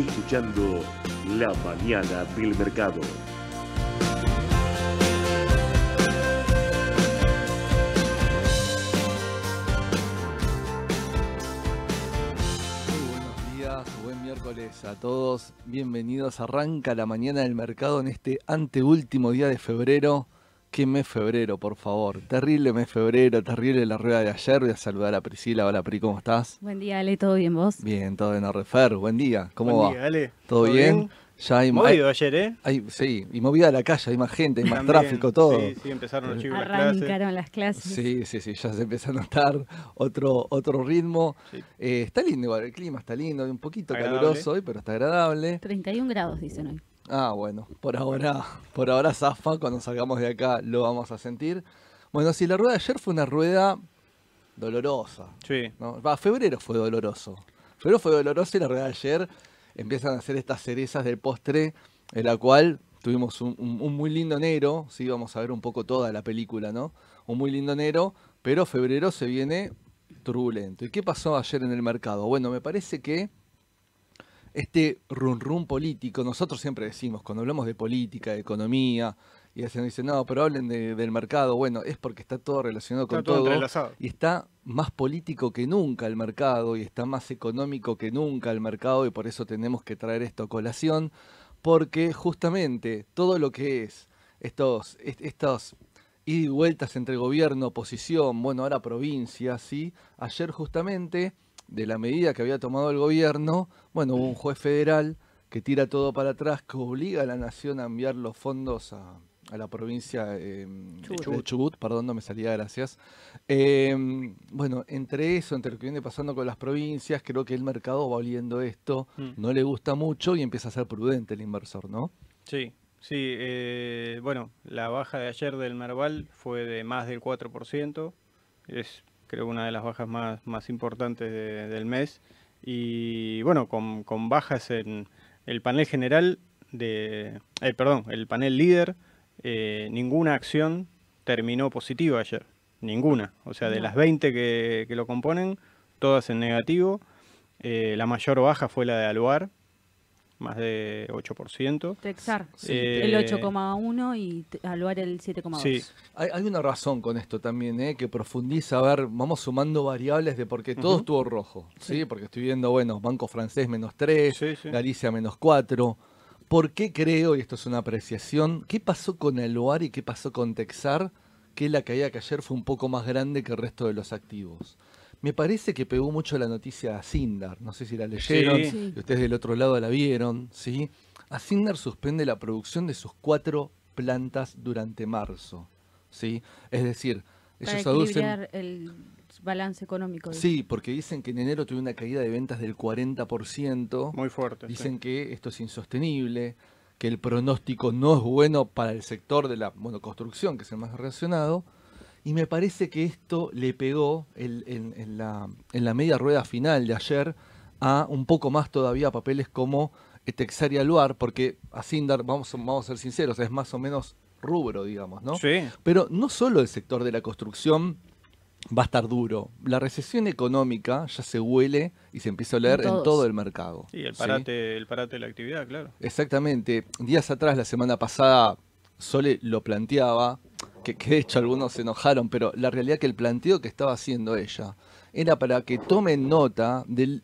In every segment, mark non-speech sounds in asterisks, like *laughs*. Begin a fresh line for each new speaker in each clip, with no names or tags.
escuchando La Mañana del Mercado.
Buenos días, buen miércoles a todos. Bienvenidos. Arranca la mañana del mercado en este anteúltimo día de febrero. ¿Qué mes febrero, por favor? Terrible mes febrero, terrible la rueda de ayer. Voy a saludar a Priscila. Hola, Pri, ¿cómo estás?
Buen día, Ale, ¿todo bien vos?
Bien, todo en Refer. Buen día, ¿cómo
Buen
va?
día, Ale.
¿Todo, bien? Ya hay,
Movido ayer, ¿eh?
hay- sí, y movida la calle, hay más gente, hay más
También,
tráfico, todo.
Sí, sí, empezaron los chicos las clases.
Arrancaron las clases.
Sí, sí, sí, ya se empieza a notar otro, otro ritmo.
Sí.
Eh, está lindo igual, el clima está lindo, un poquito
Agradable.
caluroso hoy, pero está agradable.
31 grados, dicen hoy.
Ah, bueno, por ahora, *laughs* por ahora zafa, cuando salgamos de acá lo vamos a sentir. Bueno, si la rueda de ayer fue una rueda dolorosa,
Sí.
¿no? Va, febrero fue doloroso. Febrero fue doloroso y la rueda de ayer empiezan a hacer estas cerezas del postre, en la cual tuvimos un, un- un muy lindo enero, sí, vamos a ver un poco toda la película, ¿no? Un muy lindo enero, pero febrero se viene turbulento. ¿Y qué pasó ayer en el mercado? Bueno, me parece que este run run político, nosotros siempre decimos, cuando hablamos de política, de economía, y hacen dicen, no, pero hablen de- del mercado, bueno, es porque está todo relacionado con
Está todo
y está más político que nunca el mercado, y está más económico que nunca el mercado, y por eso tenemos que traer esto a colación, porque justamente todo lo que es estos, est- estos ida y vueltas entre gobierno, oposición, bueno, ahora provincia, ¿sí? Ayer justamente, de la medida que había tomado el gobierno, bueno, hubo un juez federal que tira todo para atrás, que obliga a la nación a enviar los fondos a, a la provincia eh,
Chubut.
de Chubut, perdón, no me salía, gracias. Eh, bueno, entre eso, entre lo que viene pasando con las provincias, creo que el mercado va oliendo esto,
Mm.
no le gusta mucho y empieza a ser prudente el inversor, ¿no?
Sí, sí. eh, bueno, la baja de ayer del Merval fue de más del 4%. Es, creo, una de las bajas más, más importantes de- del mes. Y bueno, con, con bajas en el panel general de. eh, perdón, el panel líder, eh, ninguna acción terminó positiva ayer. Ninguna. O sea, de
No.
las 20 que, que lo componen, todas en negativo. Eh, la mayor baja fue la de Aluar, más de 8%.
Texar,
Sí,
el
Eh,
8,1 y te- Aluar el 7,2.
Sí,
Hay, hay una razón con esto también, ¿eh? que profundiza, a ver, vamos sumando variables de por qué todo
Ujú.
estuvo rojo, ¿sí? Porque estoy viendo, bueno, Banco Francés menos 3,
sí, sí.
Galicia menos 4. ¿Por qué creo, y esto es una apreciación, qué pasó con Eluar y qué pasó con Texar, que la caída que ayer fue un poco más grande que el resto de los activos? Me parece que pegó mucho la noticia a Sindar, no sé si la leyeron,
Sí.
Y ustedes del otro lado la vieron, ¿sí? Asindar suspende la producción de sus cuatro plantas durante marzo, ¿sí? Es decir,
Para
ellos aducen...
equilibrar el balance económico.
Sí, porque dicen que en enero tuvo una caída de ventas del 40%.
muy fuerte. sí.
Dicen que esto es insostenible, que el pronóstico no es bueno para el sector de la bueno, construcción, que es el más relacionado. Y me parece que esto le pegó el- en, en la, en la media rueda final de ayer a un poco más todavía papeles como Texar y Aluar, porque a Sindar, vamos, a- vamos a ser sinceros, es más o menos rubro, digamos, ¿no?
Sí,
Pero no solo el sector de la construcción va a estar duro. La recesión económica ya se huele y se empieza a oler en todo el mercado.
y el
¿sí?
parate, el parate de la actividad, claro.
Exactamente. Días atrás, la semana pasada, Sole lo planteaba, que, que de hecho algunos se enojaron, pero la realidad que el planteo que estaba haciendo ella era para que tomen nota de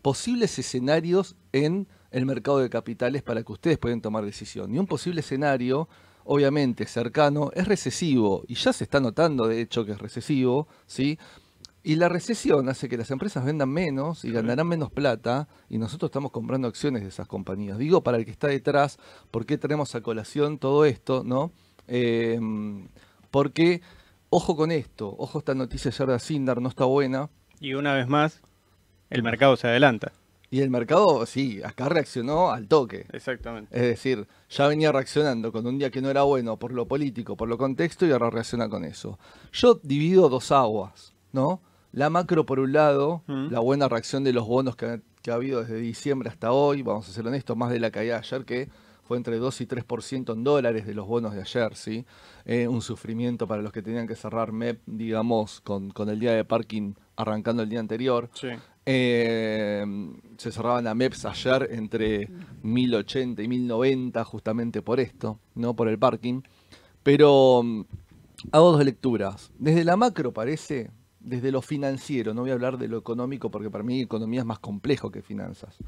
posibles escenarios en el mercado de capitales para que ustedes puedan tomar decisión. Y un posible escenario, obviamente cercano, es recesivo, y ya se está notando de hecho que es recesivo, ¿sí? Y la recesión hace que las empresas vendan menos y ganarán menos plata y nosotros estamos comprando acciones de esas compañías. Digo para el que está detrás, ¿por qué tenemos a colación todo esto? ¿no? Eh, porque, ojo con esto, ojo esta noticia ayer de Sindar, no está buena.
Y una vez más, el mercado se adelanta.
Y el mercado, sí, acá reaccionó al toque.
Exactamente.
Es decir, ya venía reaccionando con un día que no era bueno por lo político, por lo contexto, y ahora reacciona con eso. Yo divido dos aguas, ¿no? La macro, por un lado,
Mm.
la buena reacción de los bonos que ha, que ha habido desde diciembre hasta hoy, vamos a ser honestos, más de la caída de ayer que fue entre 2 y 3% en dólares de los bonos de ayer, ¿sí? Eh, un sufrimiento para los que tenían que cerrar MEP, digamos, con, con el día de parking arrancando el día anterior.
Sí.
Eh, se cerraban a MEPS ayer entre 1080 y 1090 justamente por esto, no por el parking. Pero mm, hago dos lecturas. Desde la macro parece, desde lo financiero, no voy a hablar de lo económico porque para mí economía es más complejo que finanzas.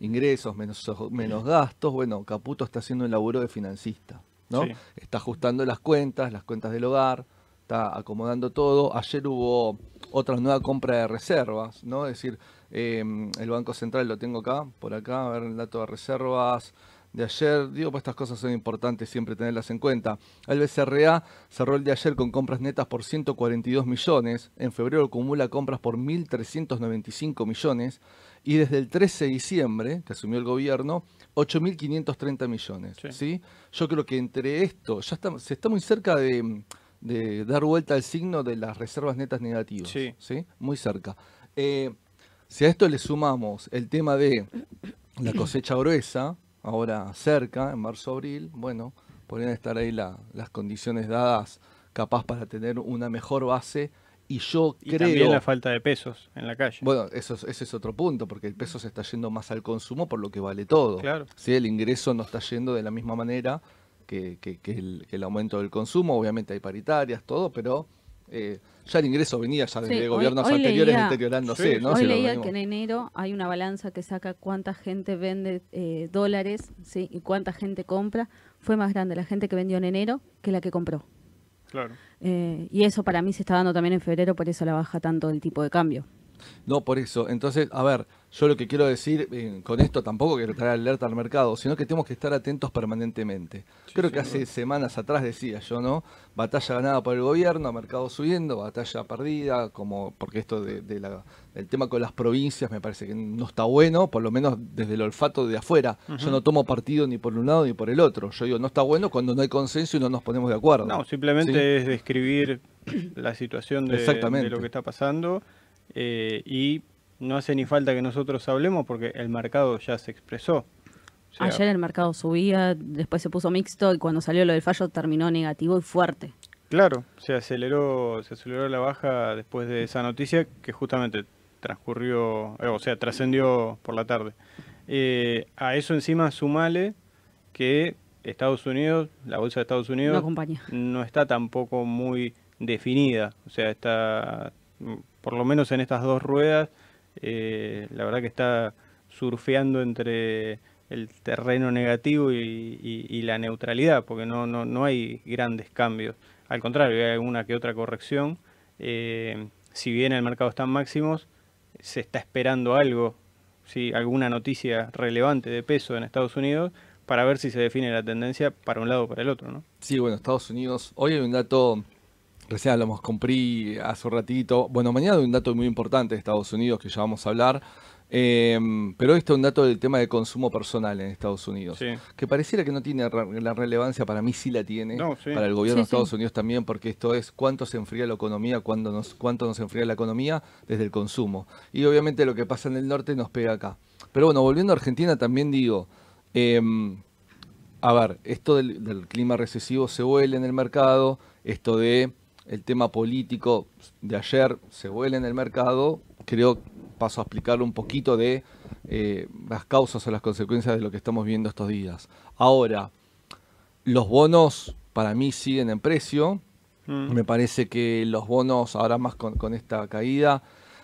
Ingresos menos, menos gastos, bueno, Caputo está haciendo un laburo de financista, ¿no?
Sí.
Está ajustando las cuentas, las cuentas del hogar, está acomodando todo. Ayer hubo otra nueva compra de reservas, ¿no? Es decir, eh, el Banco Central lo tengo acá, por acá, a ver el dato de reservas de ayer. Digo, pues estas cosas son importantes siempre tenerlas en cuenta. El BCRA cerró el de ayer con compras netas por 142 millones. En febrero acumula compras por 1.395 millones. Y desde el 13 de diciembre, que asumió el gobierno, 8.530 millones.
Sí.
¿sí? Yo creo que entre esto, ya está, se está muy cerca de, de dar vuelta al signo de las reservas netas negativas.
Sí.
Muy cerca. Eh, si a esto le sumamos el tema de la cosecha gruesa, ahora cerca, en marzo-abril, bueno, podrían estar ahí la- las condiciones dadas capaz para tener una mejor base. Y yo
Y
creo...
también la falta de pesos en la calle.
Bueno, eso es- ese es otro punto, porque el peso se está yendo más al consumo por lo que vale todo.
Claro.
¿sí? El ingreso no está yendo de la misma manera que, que- que el, que el aumento del consumo. Obviamente hay paritarias, todo, pero eh, ya el ingreso venía ya desde
Sí,
gobiernos
hoy
anteriores
leía-
deteriorándose,
Sí,
¿no?
Hoy
Si
leía que en enero hay una balanza que saca cuánta gente vende eh, dólares ¿sí? y cuánta gente compra. Fue más grande la gente que vendió en enero que la que compró.
Claro.
Eh, y eso para mí se está dando también en febrero, por eso la baja tanto el tipo de cambio.
No, por eso. Entonces, a ver, yo lo que quiero decir eh, con esto tampoco quiero traer alerta al mercado, sino que tenemos que estar atentos permanentemente. Creo que hace semanas atrás decía yo, ¿no? Batalla ganada por el gobierno, mercado subiendo, batalla perdida, como porque esto de, de la- del tema con las provincias me parece que no está bueno, por lo menos desde el olfato de afuera. Yo no tomo partido ni por un lado ni por el otro. Yo digo, no está bueno cuando no hay consenso y no nos ponemos de acuerdo.
No, simplemente
¿Sí?
es describir *clears throat* la situación de lo que está pasando eh, y no hace ni falta que nosotros hablemos porque el mercado ya se expresó. O sea,
Ayer el mercado subía, después se puso mixto y cuando salió lo del fallo terminó negativo y fuerte.
Claro, se aceleró, se aceleró la baja después de esa noticia que justamente transcurrió, eh, o sea, trascendió por la tarde. Eh, a eso encima sumale que Estados Unidos, la bolsa de Estados Unidos,
No acompaña.
no está tampoco muy definida. O sea, está, mm, por lo menos en estas dos ruedas, eh, la verdad que está surfeando entre el terreno negativo y, la neutralidad, porque no, no, no hay grandes cambios. Al contrario, hay alguna que otra corrección. Eh, si bien el mercado está en máximos, se está esperando algo, ¿sí? alguna noticia relevante de peso en Estados Unidos para ver si se define la tendencia para un lado o para el otro, ¿no?
Sí, bueno, Estados Unidos. Hoy hay un dato, recién hablamos con PRI hace un ratito. Bueno, mañana hay un dato muy importante de Estados Unidos que ya vamos a hablar. Eh, pero hoy está un dato del tema de consumo personal en Estados Unidos.
Sí.
Que pareciera que no tiene re- la relevancia, para mí sí la tiene.
No, sí.
Para el gobierno de
Sí.
Estados Unidos también, porque esto es cuánto se enfría la economía, cuándo nos, cuánto nos enfría la economía desde el consumo. Y obviamente lo que pasa en el norte nos pega acá. Pero bueno, volviendo a Argentina, también digo. em, a ver, esto del, del clima recesivo se vuela en el mercado, esto de el tema político de ayer se vuela en el mercado, creo, paso a explicarlo un poquito de eh, las causas o las consecuencias de lo que estamos viendo estos días. Ahora, los bonos para mí siguen en precio,
Mm.
me parece que los bonos, ahora más con, con esta caída,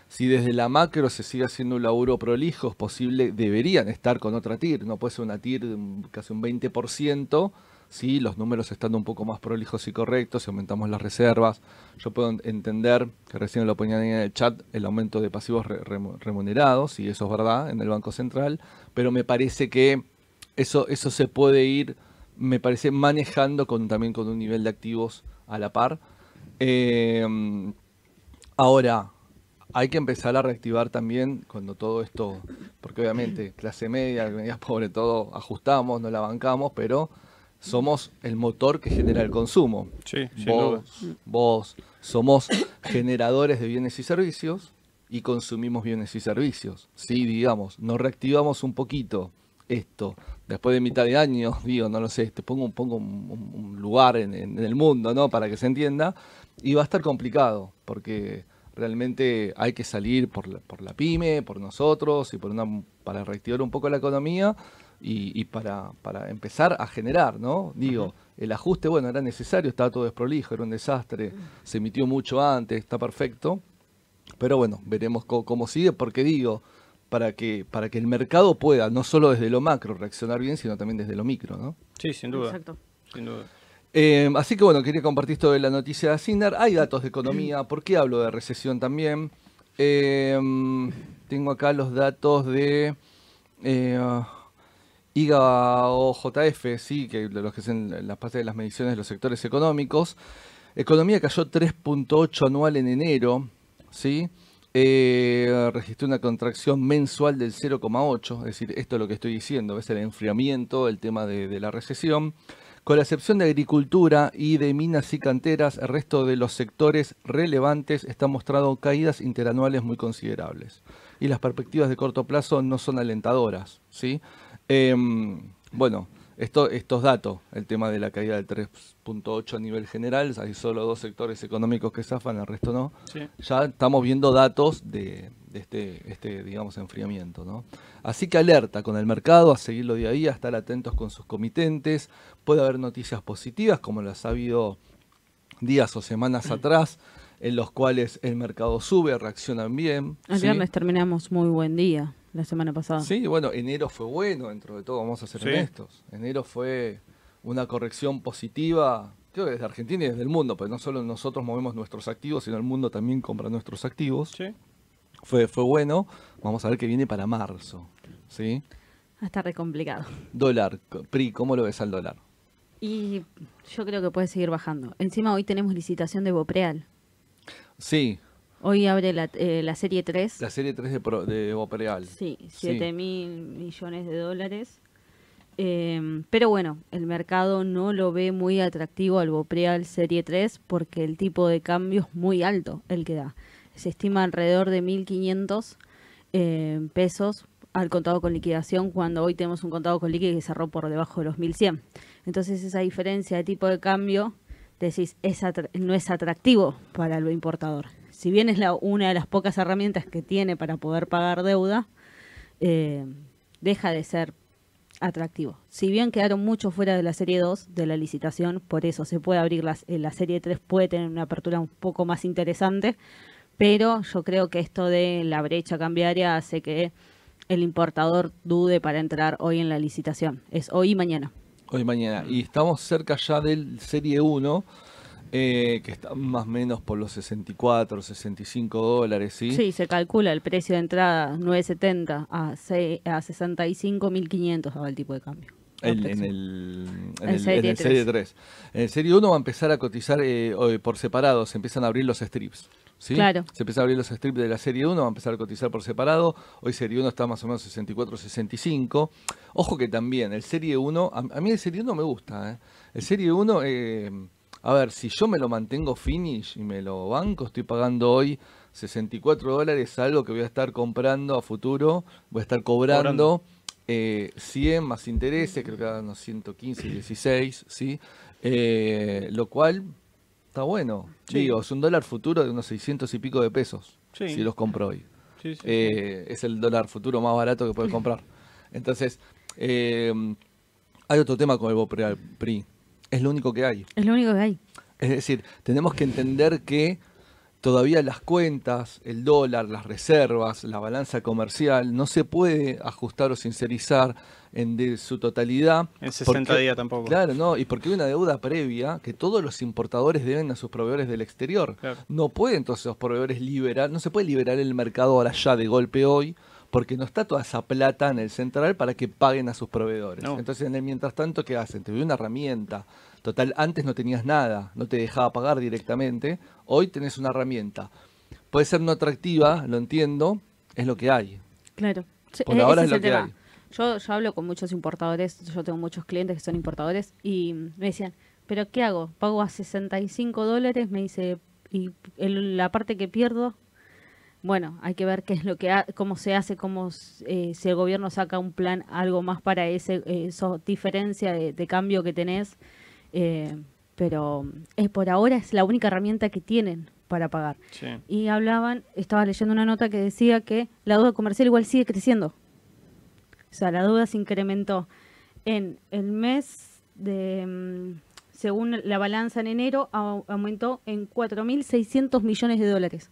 si desde la macro se sigue haciendo un laburo prolijo, es posible, deberían estar con otra TIR. No puede ser una TIR de un- casi un 20%, si los números están un poco más prolijos y correctos, si aumentamos las reservas. Yo puedo en- entender, que recién lo ponían en el chat, el aumento de pasivos re- remu- remunerados, y eso es verdad, en el Banco Central, pero me parece que eso, eso se puede ir, me parece, manejando con, también con un nivel de activos a la par. Eh, ahora, hay que empezar a reactivar también cuando todo esto, porque obviamente clase media, media pobre, todo ajustamos, no la bancamos, pero somos el motor que genera el consumo.
Sí.
Vos, vos somos generadores de bienes y servicios y consumimos bienes y servicios. Si, digamos, nos reactivamos un poquito esto después de mitad de año, *laughs* digo, no lo sé, te pongo, pongo un, un- un lugar en, en el mundo, ¿no? Para que se entienda, y va a estar complicado, porque realmente hay que salir por la, por la pyme, por nosotros y por una, para reactivar un poco la economía y, y para, para empezar a generar, ¿no? Digo, el ajuste, bueno, era necesario, estaba todo desprolijo, era un desastre, se emitió mucho antes, está perfecto, pero bueno, veremos co- cómo, sigue, porque digo, para que, para que el mercado pueda, no solo desde lo macro, reaccionar bien, sino también desde lo micro, ¿no?
Sí, sin duda.
Exacto.
Sin duda.
Eh, así que bueno, quería compartir esto de la noticia de Cinder. Hay datos de economía, ¿por qué hablo de recesión también? Eh, tengo acá los datos de eh, IGA o JF, sí, que los que hacen las partes de las mediciones de los sectores económicos. Economía cayó 3.8 anual en enero, ¿sí? Eh, registró una contracción mensual del 0,8, es decir, esto es lo que estoy diciendo, es el enfriamiento, el tema de, de la recesión. Con la excepción de agricultura y de minas y canteras, el resto de los sectores relevantes están mostrando caídas interanuales muy considerables. Y las perspectivas de corto plazo no son alentadoras, ¿sí? Em, bueno, esto, estos datos, el tema de la caída del 3.8 a nivel general, hay solo dos sectores económicos que zafan, el resto no.
Sí.
Ya estamos viendo datos de, de este, este, digamos, enfriamiento, ¿no? Así que alerta con el mercado, a seguirlo día a día, a estar atentos con sus comitentes. Puede haber noticias positivas, como las ha habido días o semanas *clears throat* atrás, en los cuales el mercado sube, reaccionan bien.
El
¿sí?
viernes terminamos muy buen día, la semana pasada.
Sí, bueno, enero fue bueno dentro de todo, vamos a ser
Sí.
honestos. Enero fue una corrección positiva, creo que desde Argentina y desde el mundo, pues no solo nosotros movemos nuestros activos, sino el mundo también compra nuestros activos.
Sí.
Fue, fue bueno, vamos a ver qué viene para marzo. ¿sí?
Va a estar re complicado.
Dólar, PRI, ¿cómo lo ves al dólar?
Y yo creo que puede seguir bajando. Encima hoy tenemos licitación de Bopreal.
Sí,
Hoy abre la, eh, la serie 3.
la serie 3 de, Pro- de Bopreal.
Sí, 7 mil millones de dólares. Eh, pero bueno, el mercado no lo ve muy atractivo al Bopreal Serie 3 porque el tipo de cambio es muy alto el que da. Se estima alrededor de 1.500 eh, pesos al contado con liquidación cuando hoy tenemos un contado con liquidación que cerró por debajo de los 1.100. Entonces esa diferencia de tipo de cambio, decís, es no es atractivo para el importador. Si bien es la, una de las pocas herramientas que tiene para poder pagar deuda, eh, deja de ser atractivo. Si bien quedaron muchos fuera de la serie 2 de la licitación, por eso se puede abrir las- eh, la serie 3, puede tener una apertura un poco más interesante, pero yo creo que esto de la brecha cambiaria hace que el importador dude para entrar hoy en la licitación. Es hoy y mañana.
Hoy y mañana. Y estamos cerca ya del Serie 1, eh, que está más o menos por los 64, 65 dólares, ¿sí?
Sí, se calcula el precio de entrada 9.70 a, a 65.500 daba el tipo de cambio.
El- en el, en el-
serie
en el
3.
Serie 3. En el Serie 1 va a empezar a cotizar eh, por separado, se empiezan a abrir los strips. ¿sí?
Claro.
Se empiezan a abrir los strips de la Serie 1, va a empezar a cotizar por separado. Hoy Serie 1 está más o menos 64, 65. Ojo que también, el Serie 1, a, a mí el Serie 1 me gusta. ¿eh? El Serie 1, eh, a ver, si yo me lo mantengo finish y me lo banco, estoy pagando hoy 64 dólares, algo que voy a estar comprando a futuro, voy a estar cobrando.
Cobrando.
Eh, 100 más intereses, creo que eran unos 115, 16, ¿sí? Eh, lo cual está bueno.
Sí.
Digo, es un dólar futuro de unos 600 y pico de pesos,
Sí.
si los compro hoy.
Sí.
Eh, es el dólar futuro más barato que puedes comprar. *laughs* Entonces, hay otro tema con el Bopreal PRI. Es lo único que hay.
Es lo único que hay.
Es decir, tenemos que entender que todavía las cuentas, el dólar, las reservas, la balanza comercial, no se puede ajustar o sincerizar en de su totalidad.
En 60
porque-
días tampoco.
Claro, no, y porque hay una deuda previa que todos los importadores deben a sus proveedores del exterior.
Claro.
No pueden entonces los proveedores liberar, no se puede liberar el mercado ahora ya de golpe hoy, porque no está toda esa plata en el central para que paguen a sus proveedores.
No.
Entonces, en el mientras tanto, ¿qué hacen? Te doy una herramienta. Total, antes no tenías nada, no te dejaba pagar directamente. Hoy tenés una herramienta. Puede ser no atractiva, lo entiendo, es lo que hay.
Claro.
Por
e-
ahora es lo que
tema.
hay.
Yo, yo hablo con muchos importadores, yo tengo muchos clientes que son importadores y me decían, ¿pero qué hago? ¿Pago a 65 dólares? Me dice, ¿y el- la parte que pierdo? Bueno, hay que ver qué es lo que ha- cómo se hace, cómo eh, si el gobierno saca un plan, algo más para ese esa diferencia de, de cambio que tenés. eh, pero es por ahora es la única herramienta que tienen para pagar.
Sí.
Y hablaban, estaba leyendo una nota que decía que la deuda comercial igual sigue creciendo. O sea, la deuda se incrementó en el mes de, mm, según la balanza en enero, au- aumentó en 4.600 millones de dólares.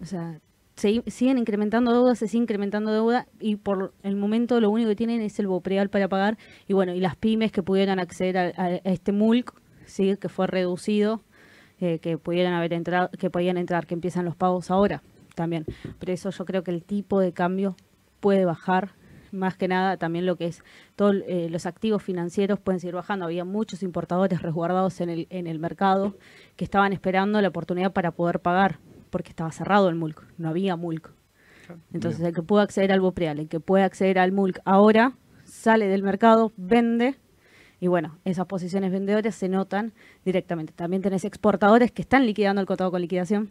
O sea, se- siguen incrementando deuda, se sigue incrementando deuda y por el momento lo único que tienen es el Bopreal para pagar y bueno, y las pymes que pudieran acceder a, este MULC, sí, que fue reducido, eh, que pudieran haber entrado, que podían entrar, que empiezan los pagos ahora también. Por eso yo creo que el tipo de cambio puede bajar. Más que nada, también lo que es todos los activos financieros pueden seguir bajando. Había muchos importadores resguardados en el, en el mercado que estaban esperando la oportunidad para poder pagar, porque estaba cerrado el MULC, no había MULC. Entonces, el que pueda acceder al Bopreal, el que puede acceder al MULC ahora, sale del mercado, vende, y bueno, esas posiciones vendedoras se notan directamente. También tenés exportadores que están liquidando el contado con liquidación,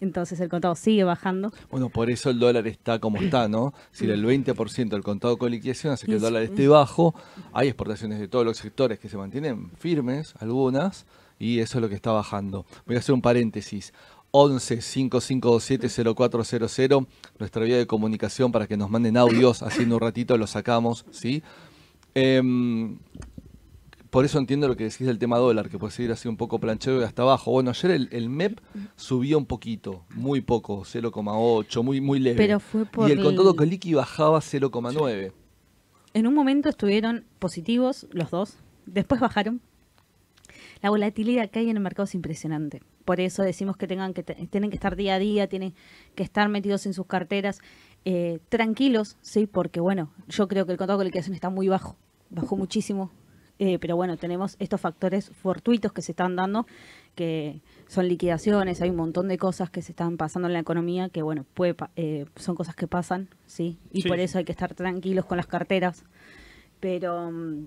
entonces el contado sigue bajando.
Bueno, por eso el dólar está como está, ¿no? Si el 20% del contado con liquidación hace que el dólar esté bajo, hay exportaciones de todos los sectores que se mantienen firmes, algunas, y eso es lo que está bajando. Voy a hacer un paréntesis. 11 5527 0400, nuestra vía de comunicación para que nos manden audios, haciendo un ratito lo sacamos, ¿sí? Em, por eso entiendo lo que decís del tema dólar, que puede seguir así un poco planchado y hasta abajo. Bueno, ayer el, el MEP subió un poquito, muy poco, 0,8, muy, muy leve.
Pero fue por
y el contado con liqui bajaba 0,9.
En un momento estuvieron positivos los dos, después bajaron. La volatilidad que hay en el mercado es impresionante. Por eso decimos que tengan que tienen que estar día a día, tienen que estar metidos en sus carteras eh, tranquilos, sí, porque bueno, yo creo que el contado con liquidación está muy bajo, bajó muchísimo. eh, pero bueno, tenemos estos factores fortuitos que se están dando, que son liquidaciones, hay un montón de cosas que se están pasando en la economía, que bueno, puede, pa- eh, son cosas que pasan, sí, y
Sí.
por eso hay que estar tranquilos con las carteras. Pero mm,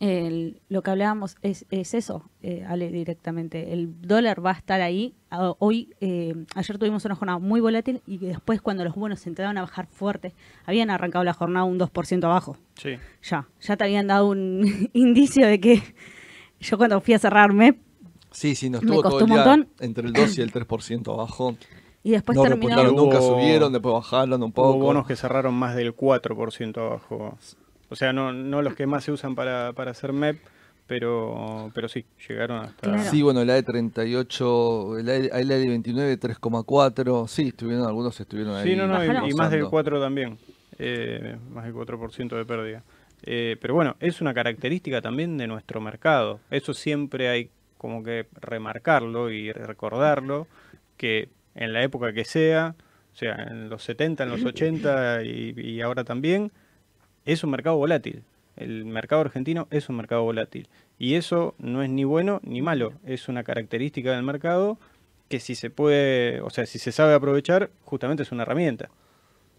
el- lo que hablábamos es, es eso, eh, Ale, directamente. El dólar va a estar ahí. Hoy, eh, ayer tuvimos una jornada muy volátil y después cuando los bonos se entraron a bajar fuerte, habían arrancado la jornada un 2% abajo.
Sí.
Ya, ya te habían dado un *laughs* indicio de que yo cuando fui a cerrarme
Sí, sí, nos
Me
estuvo todo
costó
el
un
día
montón.
entre el 2 y el 3% abajo.
y después
no
terminó...
repuntaron nunca, subieron, después bajaron un poco.
Hubo bonos que cerraron más del 4% abajo. O sea, no, no los que más se usan para, para hacer MEP, pero, pero sí, llegaron hasta...
Claro.
Sí, bueno, la de 38, la de, la de 29, 3,4. Sí, estuvieron, algunos estuvieron ahí.
Sí, no, no, y- más del
usando.
4 también. eh, más del 4% de pérdida. Eh, pero bueno, es una característica también de nuestro mercado. Eso siempre hay como que remarcarlo y recordarlo, que en la época que sea, o sea, en los 70, en los 80 y, y ahora también, es un mercado volátil. El mercado argentino es un mercado volátil. Y eso no es ni bueno ni malo. Es una característica del mercado que si se puede, o sea, si se sabe aprovechar, justamente es una herramienta.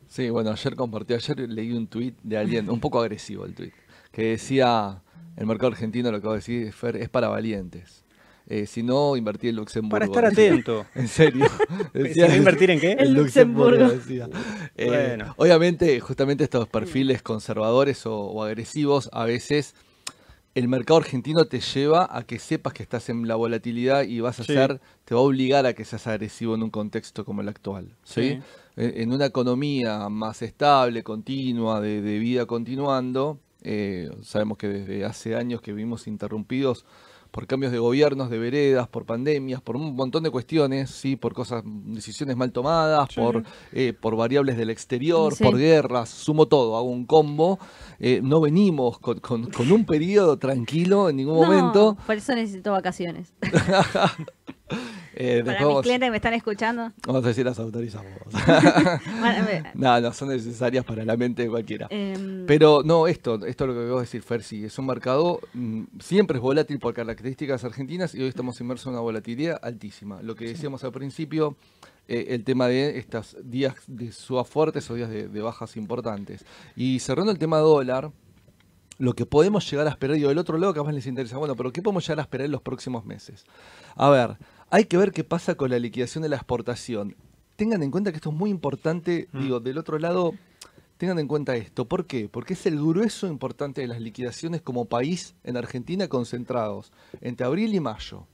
Sí, bueno, ayer compartí, ayer leí un tuit de alguien, un poco agresivo el tuit, que decía, el mercado argentino, lo que vos decís, Fer, es para valientes. Eh, si no, invertí en Luxemburgo.
Para estar
decía.
atento. *laughs*
En serio. *laughs*
No invertir en qué?
En Luxemburgo.
decía. Eh,
Bueno.
Obviamente, justamente estos perfiles conservadores o, o agresivos, a veces el mercado argentino te lleva a que sepas que estás en la volatilidad y vas a
Sí.
ser, te va a obligar a que seas agresivo en un contexto como el actual. ¿sí?
Sí.
En en una economía más estable, continua, de, de vida continuando, eh, sabemos que desde hace años que vivimos interrumpidos por cambios de gobiernos, de veredas, por pandemias, por un montón de cuestiones, sí, por cosas, decisiones mal tomadas,
Sí.
por, eh, por variables del exterior,
Sí.
por guerras, sumo todo, hago un combo. Eh, no venimos con, con- con un periodo tranquilo en ningún
No,
momento.
por eso necesito vacaciones. *laughs*
Eh,
Para mis clientes que me están escuchando.
vamos a decir las autorizamos. *laughs* no, no son necesarias para la mente de cualquiera.
Em,
Pero no, esto, esto es lo que voy a decir, Fer, sí, es un mercado, mm, siempre es volátil por características argentinas y hoy estamos inmersos en una volatilidad altísima. Lo que decíamos al principio, eh, el tema de estos días de subas fuertes o días de, de bajas importantes. Y cerrando el tema dólar, lo que podemos llegar a esperar, y del otro lado capaz les interesa, bueno, pero ¿qué podemos llegar a esperar en los próximos meses? A ver, hay que ver qué pasa con la liquidación de la exportación. Tengan en cuenta que esto es muy importante,
Mm.
digo, del otro lado, tengan en cuenta esto. ¿Por qué? Porque es el grueso importante de las liquidaciones como país en Argentina concentrados entre abril y mayo.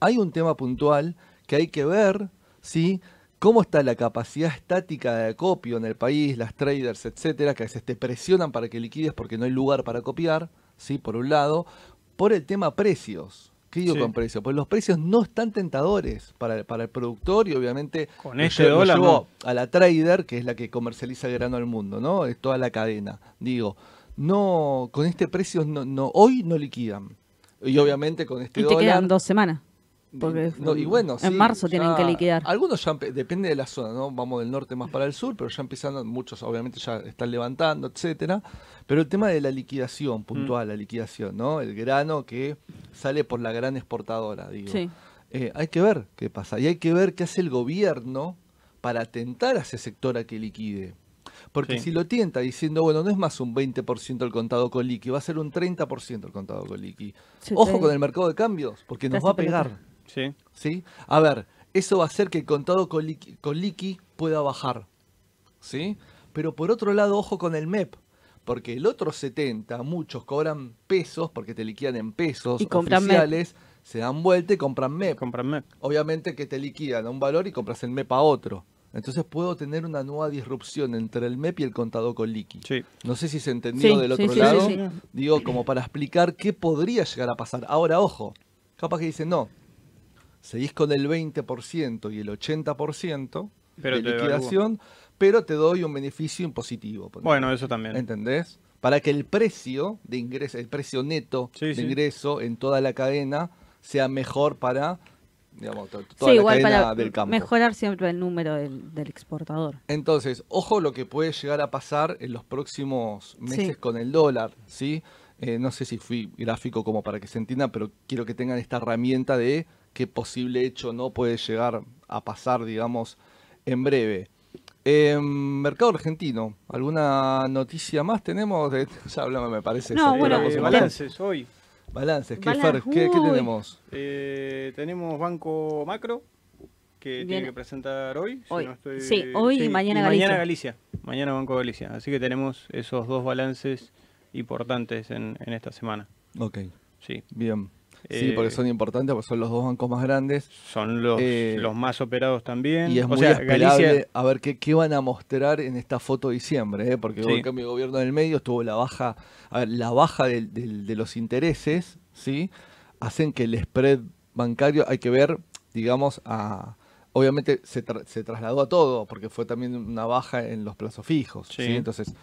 Hay un tema puntual que hay que ver, ¿sí? cómo está la capacidad estática de acopio en el país, las traders, etcétera, que a veces te presionan para que liquides porque no hay lugar para copiar, ¿sí? por un lado, por el tema precios. ¿Qué digo
Sí.
con precios? Pues los precios no están tentadores para, para el productor y obviamente
Con este
lo
dólar,
llevo a la trader, que es la que comercializa el grano al mundo, ¿no? Es toda la cadena. Digo, no, con este precio no, no, hoy no liquidan. Y obviamente con este
Y te
dólar.
quedan dos semanas. Porque
No, y bueno,
en
sí,
marzo tienen que liquidar.
Algunos ya, depende de la zona, ¿no? Vamos del norte más para el sur, pero ya empiezan, muchos obviamente ya están levantando, etcétera. Pero el tema de la liquidación, puntual, la liquidación, ¿no? El grano que sale por la gran exportadora, digo.
Sí.
Eh, hay que ver qué pasa. Y hay que ver qué hace el gobierno para atentar a ese sector a que liquide. Porque
Sí.
si lo tienta diciendo, bueno, no es más un 20% el contado con liqui, va a ser un 30% el contado con liqui.
Sí,
Ojo con el mercado de cambios, porque nos va a pegar.
Sí.
¿sí? A ver, eso va a hacer que el contado con liqui, con liqui pueda bajar, ¿sí? Pero por otro lado, ojo con el MEP, porque el otro 70, muchos cobran pesos porque te liquidan en pesos
Y MEP.
oficiales, se dan vuelta y compran MEP.
Compran MEP.
Obviamente que te liquidan a un valor y compras el MEP a otro. Entonces puedo tener una nueva disrupción entre el MEP y el contado con liqui.
Sí.
No sé si se entendió
Sí,
del otro
sí, sí,
lado.
sí.
Digo, como para explicar qué podría llegar a pasar. Ahora, ojo, capaz que dicen, no, seguís con el 20% y el 80%
Pero
de liquidación, pero te doy un beneficio impositivo.
Bueno, eso también.
¿Entendés? Para que el precio de ingreso, el precio neto
Sí,
de
sí.
ingreso en toda la cadena sea mejor para, digamos, to- toda
Sí,
la
igual
cadena
para
del campo.
mejorar siempre el número del, del exportador.
Entonces, ojo lo que puede llegar a pasar en los próximos meses
Sí.
con el dólar, ¿sí? Eh, no sé si fui gráfico como para que se entienda, pero quiero que tengan esta herramienta de qué posible hecho no puede llegar a pasar, digamos, en breve. Eh, mercado argentino, ¿alguna noticia más tenemos? De, *laughs* ya hablamos, me parece.
No, bueno,
Eh, balances hoy.
Balances, ¿qué,
Balan-
Fer? ¿Qué- qué
Uy.
tenemos?
Eh, tenemos Banco Macro que
Bien.
tiene que presentar hoy. si
Hoy.
no estoy-
Sí, hoy y mañana
Mañana
Galicia.
Galicia. Mañana Banco Galicia. Así que tenemos esos dos balances importantes en, en esta semana.
Ok,
Sí.
bien. Sí,
Eh,
porque son importantes, porque son los dos bancos más grandes.
Son los,
Eh,
los más operados también.
Y es
o
muy
sea, Galicia.
a ver qué, qué van a mostrar en esta foto de diciembre, ¿eh? porque
Sí.
el cambio de gobierno en el medio, estuvo la baja, a ver, la baja de los intereses, ¿sí? Hacen que el spread bancario, hay que ver, digamos, a... Obviamente se, tra- se trasladó a todo, porque fue también una baja en los plazos fijos, ¿sí?
Sí.
Entonces,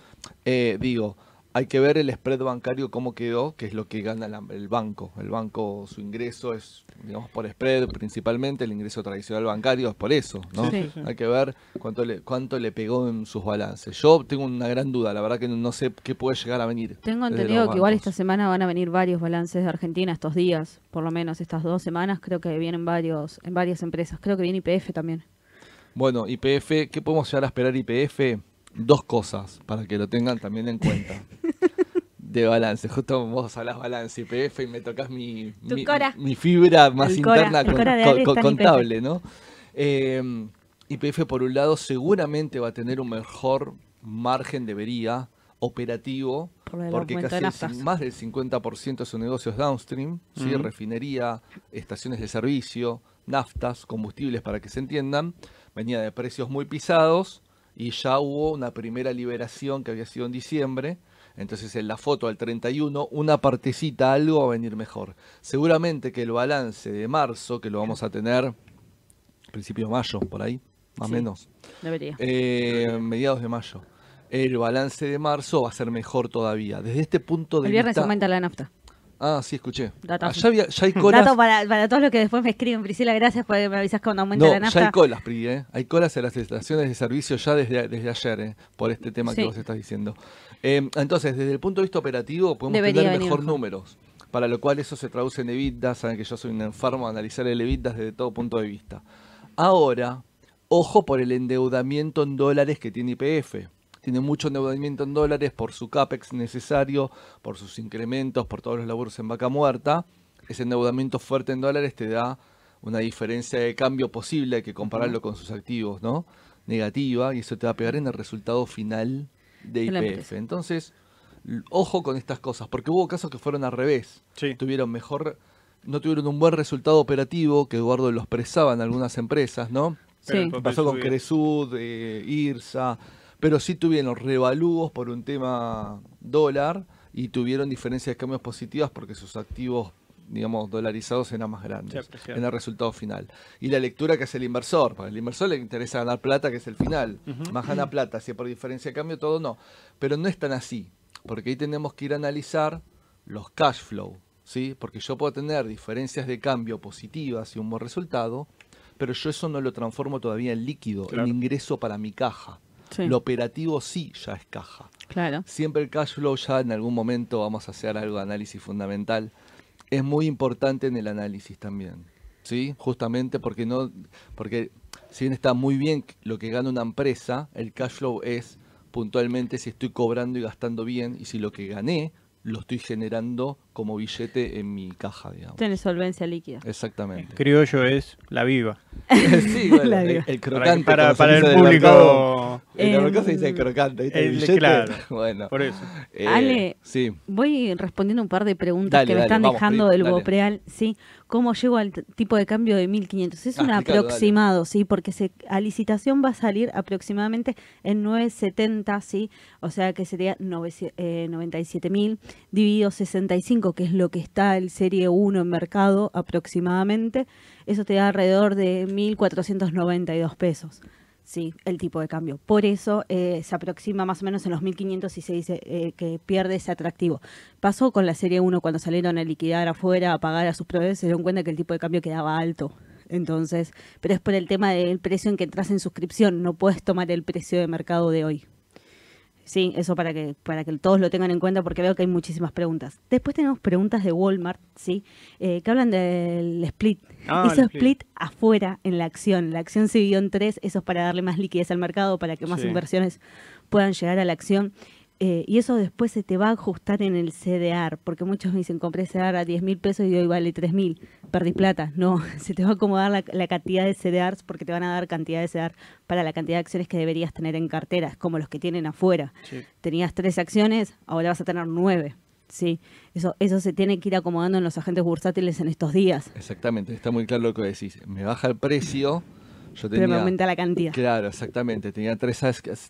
eh, digo, hay que ver el spread bancario cómo quedó, que es lo que gana el banco. El banco, su ingreso es, digamos, por spread principalmente, el ingreso tradicional bancario es por eso, ¿no?
Sí.
Hay que ver cuánto le, cuánto le pegó en sus balances. Yo tengo una gran duda, la verdad que no, sé qué puede llegar a venir.
Tengo entendido que igual esta semana van a venir varios balances de Argentina estos días, por lo menos estas dos semanas creo que vienen varios en varias empresas. Creo que viene IPF también.
Bueno, IPF, ¿qué podemos llegar a esperar IPF? Dos cosas, para que lo tengan también en cuenta. *laughs* De balance, justo vos hablas balance IPF y me tocas mi, mi, fibra más
El
interna
cora
con- con-
IPF.
contable, ¿no? Eh, IPF por un lado seguramente va a tener un mejor margen, debería, operativo,
Por
porque casi
de
el más del 50% de su negocio es downstream, ¿sí? Refinería, estaciones de servicio, naftas, combustibles para que se entiendan, venía de precios muy pisados y ya hubo una primera liberación que había sido en diciembre, entonces en la foto al 31 una partecita algo va a venir mejor. Seguramente que el balance de marzo, que lo vamos a tener principio de mayo, por ahí, más o
Sí.
menos,
Debería.
eh, mediados de mayo. El balance de marzo va a ser mejor todavía. Desde este punto de
El viernes
vista...
aumenta la nafta.
Ah, sí, escuché.
Datazo.
Allá había- ya hay *laughs* colas.
Dato para, para todos los que después me escriben, Priscila, gracias porque me avisas cuando aumenta
No,
la
ya hay
nafta.
colas, Pri, ¿eh? Hay colas en las estaciones de servicio ya desde, desde ayer, ¿eh? Por este tema que vos estás diciendo. Eh, entonces, desde el punto de vista operativo, podemos
Debería
tener mejor. números. Para lo cual eso se traduce en EBITDA. Saben que yo soy un enfermo a analizar el EBITDA desde todo punto de vista. Ahora, ojo por el endeudamiento en dólares que tiene IPF. Tiene mucho endeudamiento en dólares por su CAPEX necesario, por sus incrementos, por todos los laburos en vaca muerta. Ese endeudamiento fuerte en dólares te da una diferencia de cambio posible, hay que compararlo con sus activos, ¿no? Negativa, y eso te va a pegar en el resultado final de IPF.
empresa.
Entonces, ojo con estas cosas, porque hubo casos que fueron al revés
Sí.
tuvieron mejor no tuvieron un buen resultado operativo, que Eduardo lo expresaba en algunas empresas, ¿no?
Sí.
Pasó con. Cresud, eh, IRSA, pero sí tuvieron revalúos por un tema dólar y tuvieron diferencias de cambios positivas porque sus activos, digamos, dolarizados eran más grandes en el resultado final. Y la lectura que hace el inversor, porque al inversor le interesa ganar plata, que es el final. Más gana *clears throat* plata, si es por diferencia de cambio, todo no. Pero no es tan así, porque ahí tenemos que ir a analizar los cash flow, ¿sí? Porque yo puedo tener diferencias de cambio positivas y un buen resultado, pero yo eso no lo transformo todavía en líquido,
Claro.
en ingreso para mi caja.
Sí,
Lo operativo sí ya es caja.
claro.
Siempre el cash flow ya en algún momento vamos a hacer algo de análisis fundamental. Es muy importante en el análisis también. ¿Sí? Justamente porque no porque si bien está muy bien lo que gana una empresa, el cash flow es puntualmente si estoy cobrando y gastando bien y si lo que gané lo estoy generando como billete en mi caja, digamos.
Tenés solvencia líquida.
Exactamente.
Criollo es la viva. *laughs* *laughs*
sí, bueno,
La
el,
vida.
el
Para,
crocante.
para,
dice
el público.
En *laughs* el mercado se dice
Em,
crocante, ¿viste? El
el-
billete.
claro.
Bueno.
Por eso.
eh,
Ale,
sí.
Voy respondiendo un par de preguntas
Dale,
que me
dale,
están
vamos,
dejando del
dale.
Bopreal, ¿sí? ¿Cómo llego al tipo de cambio de 1500? Es
Ah,
un aproximado, ¿sí? Porque se, a licitación va a salir aproximadamente en 970, ¿sí? O sea que sería 97 mil dividido 65, que es lo que está el Serie 1 en mercado aproximadamente. Eso te da alrededor de 1.492 pesos. Sí, el tipo de cambio. Por eso eh, se aproxima más o menos en los 1500 y se dice eh, que pierde ese atractivo. Pasó con la Serie 1 cuando salieron a liquidar afuera, a pagar a sus proveedores, se dieron cuenta que el tipo de cambio quedaba alto. Entonces, pero es por el tema del precio en que entras en suscripción, no puedes tomar el precio de mercado de hoy. Sí, eso para que, para que todos lo tengan en cuenta porque veo que hay muchísimas preguntas. Después tenemos preguntas de Walmart, ¿sí? Eh, que hablan del split.
Ah,
Hizo split.
split.
afuera en la acción. La acción se dividió en tres, eso es para darle más liquidez al mercado, para que más
Sí.
inversiones puedan llegar a la acción. Eh, y eso después se te va a ajustar en el CDR, porque muchos me dicen, compré CDR a 10 mil pesos y hoy vale 3 mil, perdí plata. No, *laughs* se te va a acomodar la, la cantidad de CDRs porque te van a dar cantidad de CDR para la cantidad de acciones que deberías tener en cartera, es como los que tienen afuera.
Sí.
Tenías tres acciones, ahora vas a tener nueve. Sí, eso, eso se tiene que ir acomodando en los agentes bursátiles en estos días,
Exactamente, está muy claro lo que decís. Me baja el precio, yo
pero me
tenía...
aumenta la cantidad.
Claro, exactamente, tenía tres,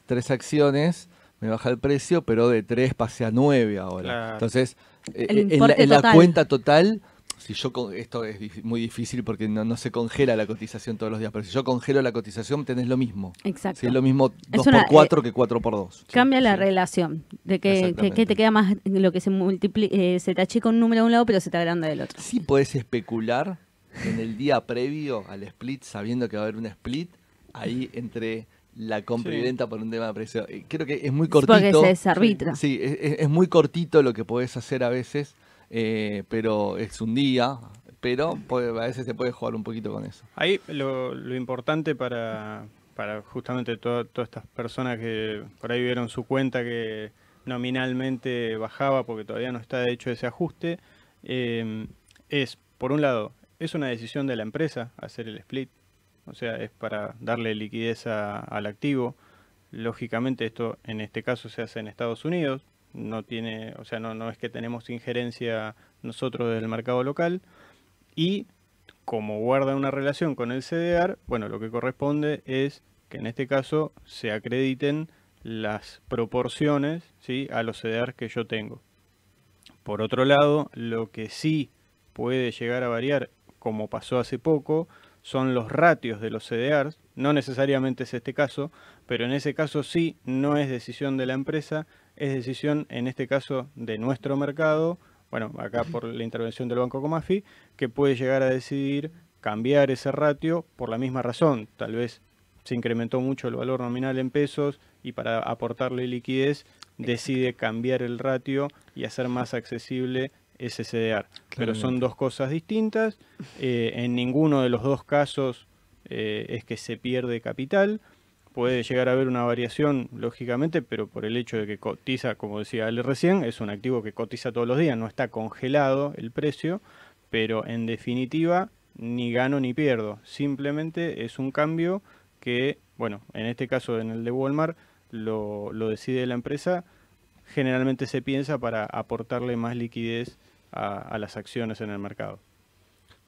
tres acciones, me baja el precio, pero de tres pasé a nueve ahora.
Claro.
Entonces, eh,
El
en, la, en cuenta total, si yo con, esto es muy difícil porque no, no se congela la cotización todos los días, pero si yo congelo la cotización tenés lo mismo.
Exacto.
Sí, es lo mismo
Es
2
una,
por 4 que 4 por 2
Cambia la relación, de que, que, te queda más lo que se multiplica, se te achica un número de un lado, pero se te agranda del otro.
Sí podés especular en el día previo al split, sabiendo que va a haber un split, ahí entre la compra y venta por un tema de precio. Eh, Creo que es muy
Porque
cortito.
se desarbitra.
Sí, es, es- es muy cortito lo que podés hacer a veces, eh, pero es un día, pero puede- a veces se puede jugar un poquito con eso.
Ahí lo, lo importante para, para justamente to- todas estas personas que por ahí vieron su cuenta que nominalmente bajaba porque todavía no está hecho ese ajuste, eh, es, por un lado, es una decisión de la empresa hacer el split, o sea, es para darle liquidez al activo. Lógicamente esto en este caso se hace en Estados Unidos, no tiene, o sea, no, no es que tenemos injerencia nosotros del mercado local y como guarda una relación con el CDR, bueno, lo que corresponde es que en este caso se acrediten las proporciones a los CDR que yo tengo. Por otro lado, lo que sí puede llegar a variar, como pasó hace poco, son los ratios de los CDRs. No necesariamente es este caso, pero en ese caso sí, no es decisión de la empresa, es decisión en este caso de nuestro mercado, bueno, acá por la intervención del Banco Comafi, que puede llegar a decidir cambiar ese ratio por la misma razón. Tal vez se incrementó mucho el valor nominal en pesos y para aportarle liquidez decide cambiar el ratio y hacer más accesible ese CDR. Pero son dos cosas distintas. *laughs* eh, en ninguno de los dos casos eh, es que se pierde capital. Puede llegar a haber una variación, lógicamente, pero por el hecho de que cotiza, como decía Ale recién, es un activo que cotiza todos los días, no está congelado el precio, pero en definitiva ni gano ni pierdo. Simplemente es un cambio que, bueno, en este caso en el de Walmart, lo, lo decide la empresa, generalmente se piensa para aportarle más liquidez a, a las acciones en el mercado.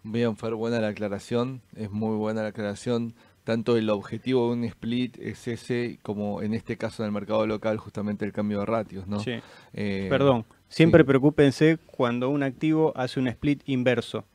Bien, Fer, buena la aclaración, es muy buena la aclaración. Tanto el objetivo de un split es ese, como en este caso en el mercado local, justamente el cambio de ratios, ¿no?
Sí.
Eh,
Perdón, siempre
sí.
preocúpense cuando un activo hace un split inverso.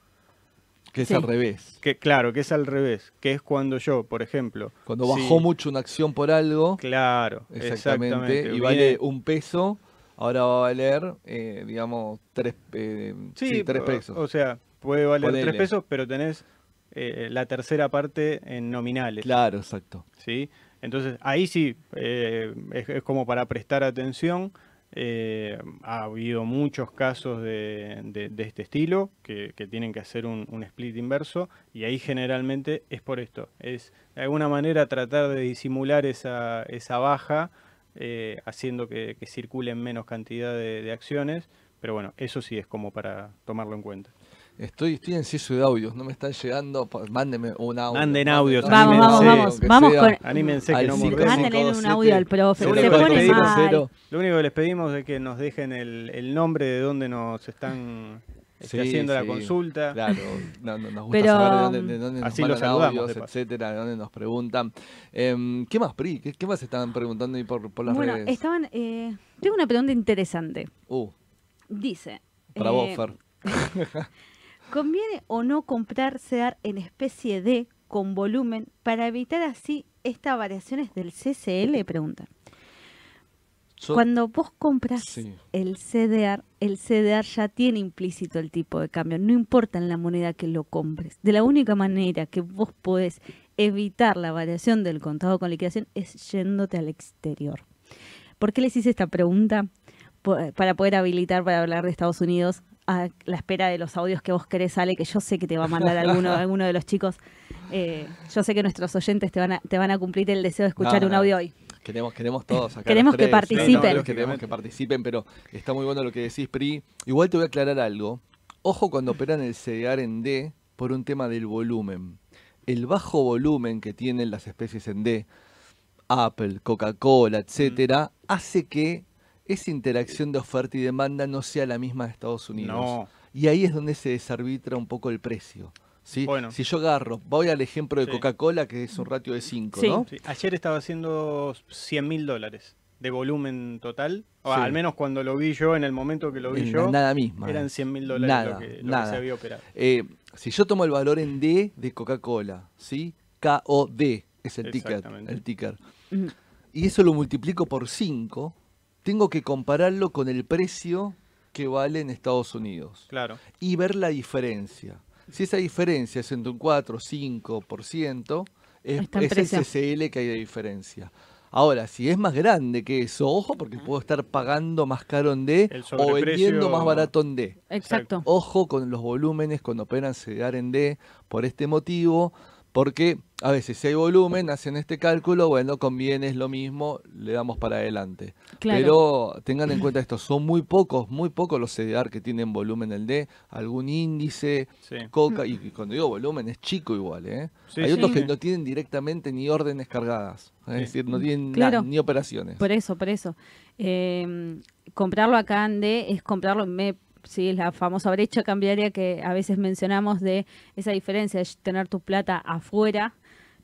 Que es
Sí.
al revés.
Que claro, que es al revés, que es cuando yo, por ejemplo,
Cuando
si-
bajó mucho una acción por algo,
Claro,
exactamente,
exactamente.
y vale
viene-
un peso, ahora va a valer, eh, digamos, tres, eh,
Sí,
sí, tres
o-
pesos.
O sea, puede valer
Ponele.
tres pesos, pero tenés eh, la tercera parte en nominales.
claro, exacto.
¿sí? Entonces, ahí sí, eh, es, es como para prestar atención. Eh, ha habido muchos casos de, de- de este estilo que, que tienen que hacer un, un split inverso y ahí generalmente es por esto. Es de alguna manera tratar de disimular esa, esa baja eh, haciendo que, que circulen menos cantidad de, de acciones. Pero bueno, eso sí es como para tomarlo en cuenta.
Estoy, estoy en exceso de audios, no me están llegando. Mándenme un audio.
Manden audios,
Vamos, vamos,
anímense,
vamos, vamos.
Anímense que
Al
no
Mándenle un audio al profe,
Lo
se
único que
pone mal.
Lo único que les pedimos es que nos dejen el, el nombre de donde nos están
Sí,
haciendo la consulta.
Claro, no, no, nos gusta
Pero,
saber de dónde, de dónde nos
así los
mandan
saludamos,
audios,
de
etcétera, de dónde nos preguntan. Em, ¿Qué más, Pri? ¿Qué, qué más estaban preguntando ahí por, por las
Bueno,
redes?
estaban... Eh, tengo una pregunta interesante.
Uh,
Dice...
para
eh,
vos, Fer. *laughs*
¿Conviene o no comprar CEDAR en especie D con volumen para evitar así estas variaciones del CCL? Preguntan.
Yo-
Cuando vos compras
Sí.
el CDR, el CDR ya tiene implícito el tipo de cambio, no importa en la moneda que lo compres. De la única manera que vos podés evitar la variación del contado con liquidación es yéndote al exterior. ¿Por qué les hice esta pregunta? Po- Para poder habilitar para hablar de Estados Unidos a la espera de los audios que vos querés, Ale, que yo sé que te va a mandar *laughs* alguno, alguno de los chicos. Eh, yo sé que nuestros oyentes te van a, te van a cumplir el deseo de escuchar
No,
un audio hoy.
Queremos, queremos todos acá.
Queremos
los
que
tres,
participen.
No, queremos que participen, pero está muy bueno lo que decís, Pri. Igual te voy a aclarar algo. Ojo cuando operan el CDR en D por un tema del volumen. El bajo volumen que tienen las especies en D, Apple, Coca-Cola, etcétera, hace que esa interacción de oferta y demanda no sea la misma de Estados Unidos.
No.
Y ahí es donde se desarbitra un poco el precio. ¿Sí?
Bueno.
Si yo agarro, voy al ejemplo de
Sí.
Coca-Cola, que es un ratio de 5,
Sí.
¿no?
Sí, Ayer estaba haciendo 100 mil dólares de volumen total. O
Sí.
al menos cuando lo vi yo, en el momento que lo vi
En
yo,
nada misma.
eran 100 mil dólares
Nada,
lo, que, lo que
nada.
se había operado.
Eh, si yo tomo el valor en D de Coca-Cola, ¿sí? KOD es el ticker,
Exactamente.
el ticker. Y eso lo multiplico por 5, tengo que compararlo con el precio que vale en Estados Unidos
Claro.
y ver la diferencia. Si esa diferencia es entre un 4 o 5%, es, es el. CCL que hay de diferencia. Ahora, si es más grande que eso, ojo, porque puedo estar pagando más caro en D o vendiendo más barato en D.
Exacto.
Ojo con los volúmenes cuando operan CDR en D por este motivo, porque a veces si hay volumen, hacen este cálculo, bueno, conviene, es lo mismo, le damos para adelante.
Claro.
Pero tengan en cuenta esto, son muy pocos, muy pocos los CDR que tienen volumen en D, algún índice,
Sí.
coca, y y cuando digo volumen es chico igual, ¿eh?
Sí,
hay
sí.
otros que no tienen directamente ni órdenes cargadas, es
Sí.
decir, no tienen
Claro.
na- ni operaciones.
Por eso, por eso. Eh, comprarlo acá en D es comprarlo en MEP. Sí, la famosa brecha cambiaria que a veces mencionamos de esa diferencia de tener tu plata afuera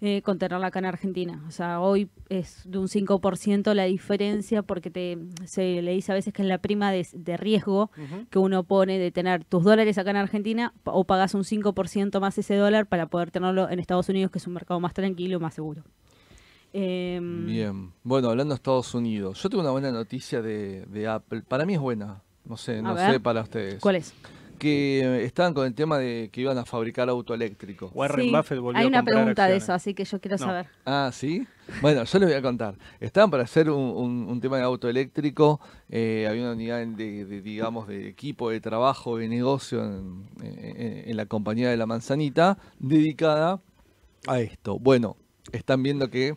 eh, con tenerla acá en Argentina. O sea, hoy es de un 5% la diferencia porque te, se le dice a veces que es la prima de, de riesgo que uno pone de tener tus dólares acá en Argentina o pagas un 5% más ese dólar para poder tenerlo en Estados Unidos, que es un mercado más tranquilo y más seguro. Em,
Bien, bueno, hablando de Estados Unidos, yo tengo una buena noticia de, de Apple, para mí es buena, no sé, no sé para ustedes.
¿Cuál es?
Que estaban con el tema de que iban a fabricar auto eléctrico.
Warren
Sí,
Buffett volvió
Hay
a
una
comprar
pregunta de eso, así que yo quiero
No.
saber.
Ah, ¿sí? Bueno, yo les voy a contar. Estaban para hacer un, un- un tema de auto eléctrico, eh, había una unidad de, de, digamos, de equipo de trabajo, de negocio en, en- en la compañía de la manzanita, dedicada a esto. Bueno, están viendo que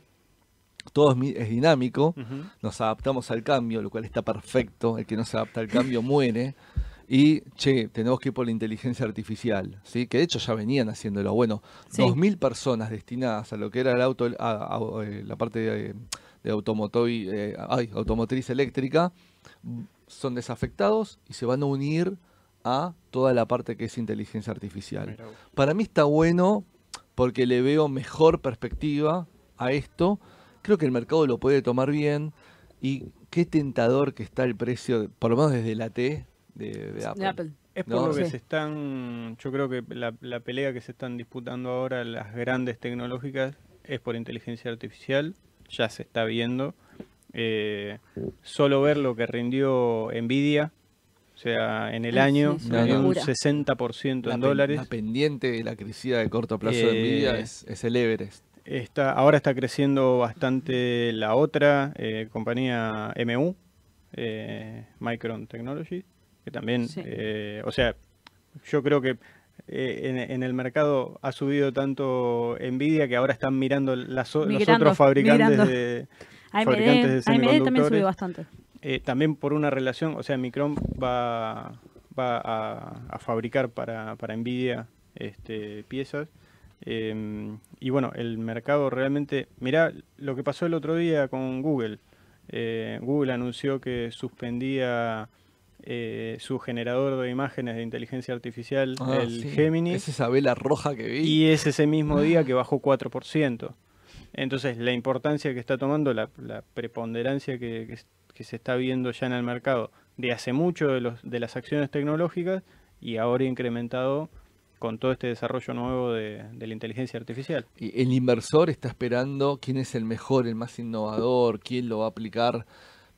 todo es, mi- es dinámico,
Ujú.
nos adaptamos al cambio, lo cual está perfecto. El que no se adapta al cambio muere. Y, che, tenemos que ir por la inteligencia artificial, ¿sí? Que de hecho ya venían haciéndolo. Bueno,
Sí.
2.000 personas destinadas a lo que era el auto, a, a- eh, la parte de, de eh, ay, automotriz eléctrica, son desafectados y se van a unir a toda la parte que es inteligencia artificial. Para mí está bueno porque le veo mejor perspectiva a esto. Creo que el mercado lo puede tomar bien y qué tentador que está el precio, por lo menos desde la T de, de Apple.
De Apple.
Es por
No,
lo que
sí.
se están, yo creo que la, la pelea que se están disputando ahora las grandes tecnológicas es por inteligencia artificial, ya se está viendo. Eh, solo ver lo que rindió Nvidia, o sea, en el
Ah,
año,
sí,
rindió un
locura.
60%
La,
en
pen-
dólares.
la pendiente de la crecida de corto plazo de
Eh,
Nvidia es, es el Everest.
Está, ahora está creciendo bastante la otra eh, compañía MU, eh, Micron Technology, que también,
Sí.
eh, o sea, yo creo que eh, en, en el mercado ha subido tanto Nvidia que ahora están mirando las los otros fabricantes
migrando.
de
AMD,
fabricantes de
AMD también
semiconductores.
subió bastante.
eh, también por una relación, o sea, Micron va, va a, a fabricar para, para Nvidia este, piezas. eh, y bueno, el mercado realmente, mirá lo que pasó el otro día con Google. Google anunció que suspendía eh, su generador de imágenes de inteligencia artificial,
Ah,
el
sí.
Gemini.
Es esa vela roja que vi.
Y es ese mismo día que bajó 4%. Entonces, la importancia que está tomando, la, la preponderancia que, que, que se está viendo ya en el mercado de hace mucho de, los, de las acciones tecnológicas y ahora incrementado con todo este desarrollo nuevo de, de la inteligencia artificial.
Y el inversor está esperando quién es el mejor, el más innovador, quién lo va a aplicar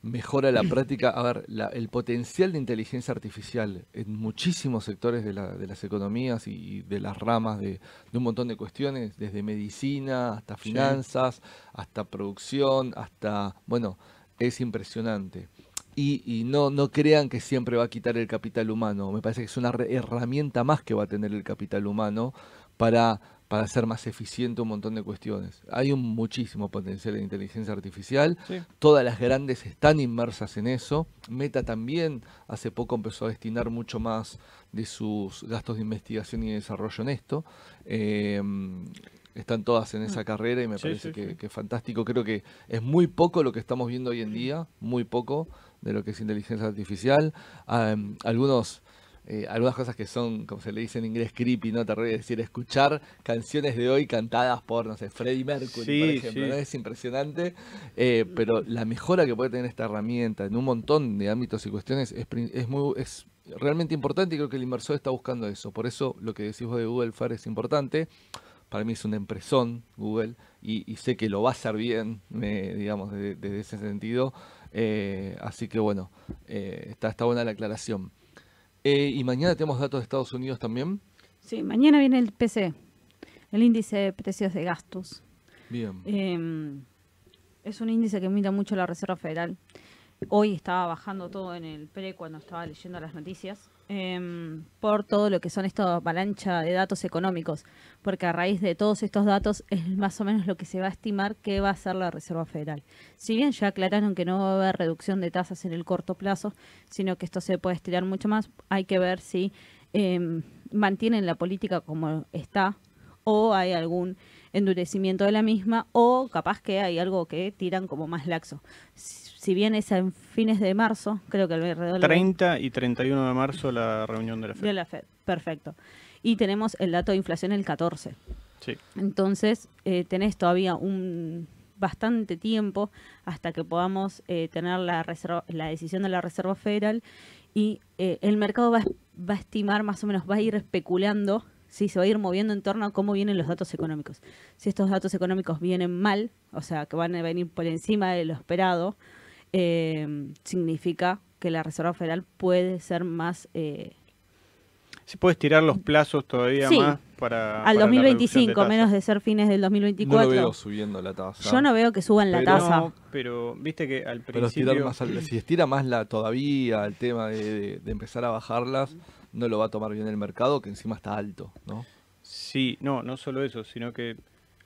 mejor a la práctica. A ver, la- el potencial de inteligencia artificial en muchísimos sectores de, la- de las economías y de las ramas de, de un montón de cuestiones, desde medicina hasta
Sí.
finanzas, hasta producción, hasta, bueno, es impresionante. Y, y no, no crean que siempre va a quitar el capital humano. Me parece que es una herramienta más que va a tener el capital humano para, para hacer más eficiente un montón de cuestiones. Hay un muchísimo potencial en inteligencia artificial.
Sí.
Todas las grandes están inmersas en eso. Meta también hace poco empezó a destinar mucho más de sus gastos de investigación y desarrollo en esto. Eh, están todas en esa carrera y me
Sí,
parece
sí,
que, que es fantástico. Creo que es muy poco lo que estamos viendo hoy en día, muy poco de lo que es inteligencia artificial. Em, algunos eh, algunas cosas que son, como se le dice en inglés, creepy, ¿no? Te a decir, escuchar canciones de hoy cantadas por, no sé, Freddie Mercury, por ejemplo,
sí.
¿no? Es impresionante, eh, pero la mejora que puede tener esta herramienta en un montón de ámbitos y cuestiones es, es muy... Es, realmente importante y creo que el inversor está buscando eso. Por eso lo que decís vos de Google Fire es importante. Para mí es una empresón Google y, y sé que lo va a hacer bien, me- digamos, de- desde ese sentido. Eh, así que bueno, eh, está, está buena la aclaración. Eh, y mañana tenemos datos de Estados Unidos también.
Sí, mañana viene el PC, el índice de precios de gastos.
Bien.
Eh, es un índice que mira mucho la Reserva Federal. Hoy estaba bajando todo en el pre cuando estaba leyendo las noticias em, por todo lo que son esta avalancha de datos económicos, porque a raíz de todos estos datos es más o menos lo que se va a estimar que va a hacer la Reserva Federal. Si bien ya aclararon que no va a haber reducción de tasas en el corto plazo, sino que esto se puede estirar mucho más, hay que ver si em, mantienen la política como está o hay algún endurecimiento de la misma o capaz que hay algo que tiran como más laxo. Si bien es en fines de marzo, creo que alrededor del
30 y 31 de marzo la reunión de la
de
FED.
la Fed, perfecto. Y tenemos el dato de inflación el 14.
Sí.
Entonces, eh, tenés todavía un bastante tiempo hasta que podamos eh, tener la, reserva, la decisión de la Reserva Federal y eh, el mercado va, va a estimar más o menos, va a ir especulando, si se va a ir moviendo en torno a cómo vienen los datos económicos. Si estos datos económicos vienen mal, o sea, que van a venir por encima de lo esperado, eh, significa que la Reserva Federal puede ser más... eh,
Si puedes tirar los plazos todavía
Sí.
más para...
al
para la reducción de
2025,
tasas.
menos de ser fines del
No
2024.
lo veo subiendo la tasa.
Yo no veo que suban la
Pero-
tasa.
No, pero viste que al
Pero
principio...
estirar más al- si estira más la todavía el tema de, de- de empezar a bajarlas, no lo va a tomar bien el mercado, que encima está alto, ¿no?
Sí, no, no solo eso, sino que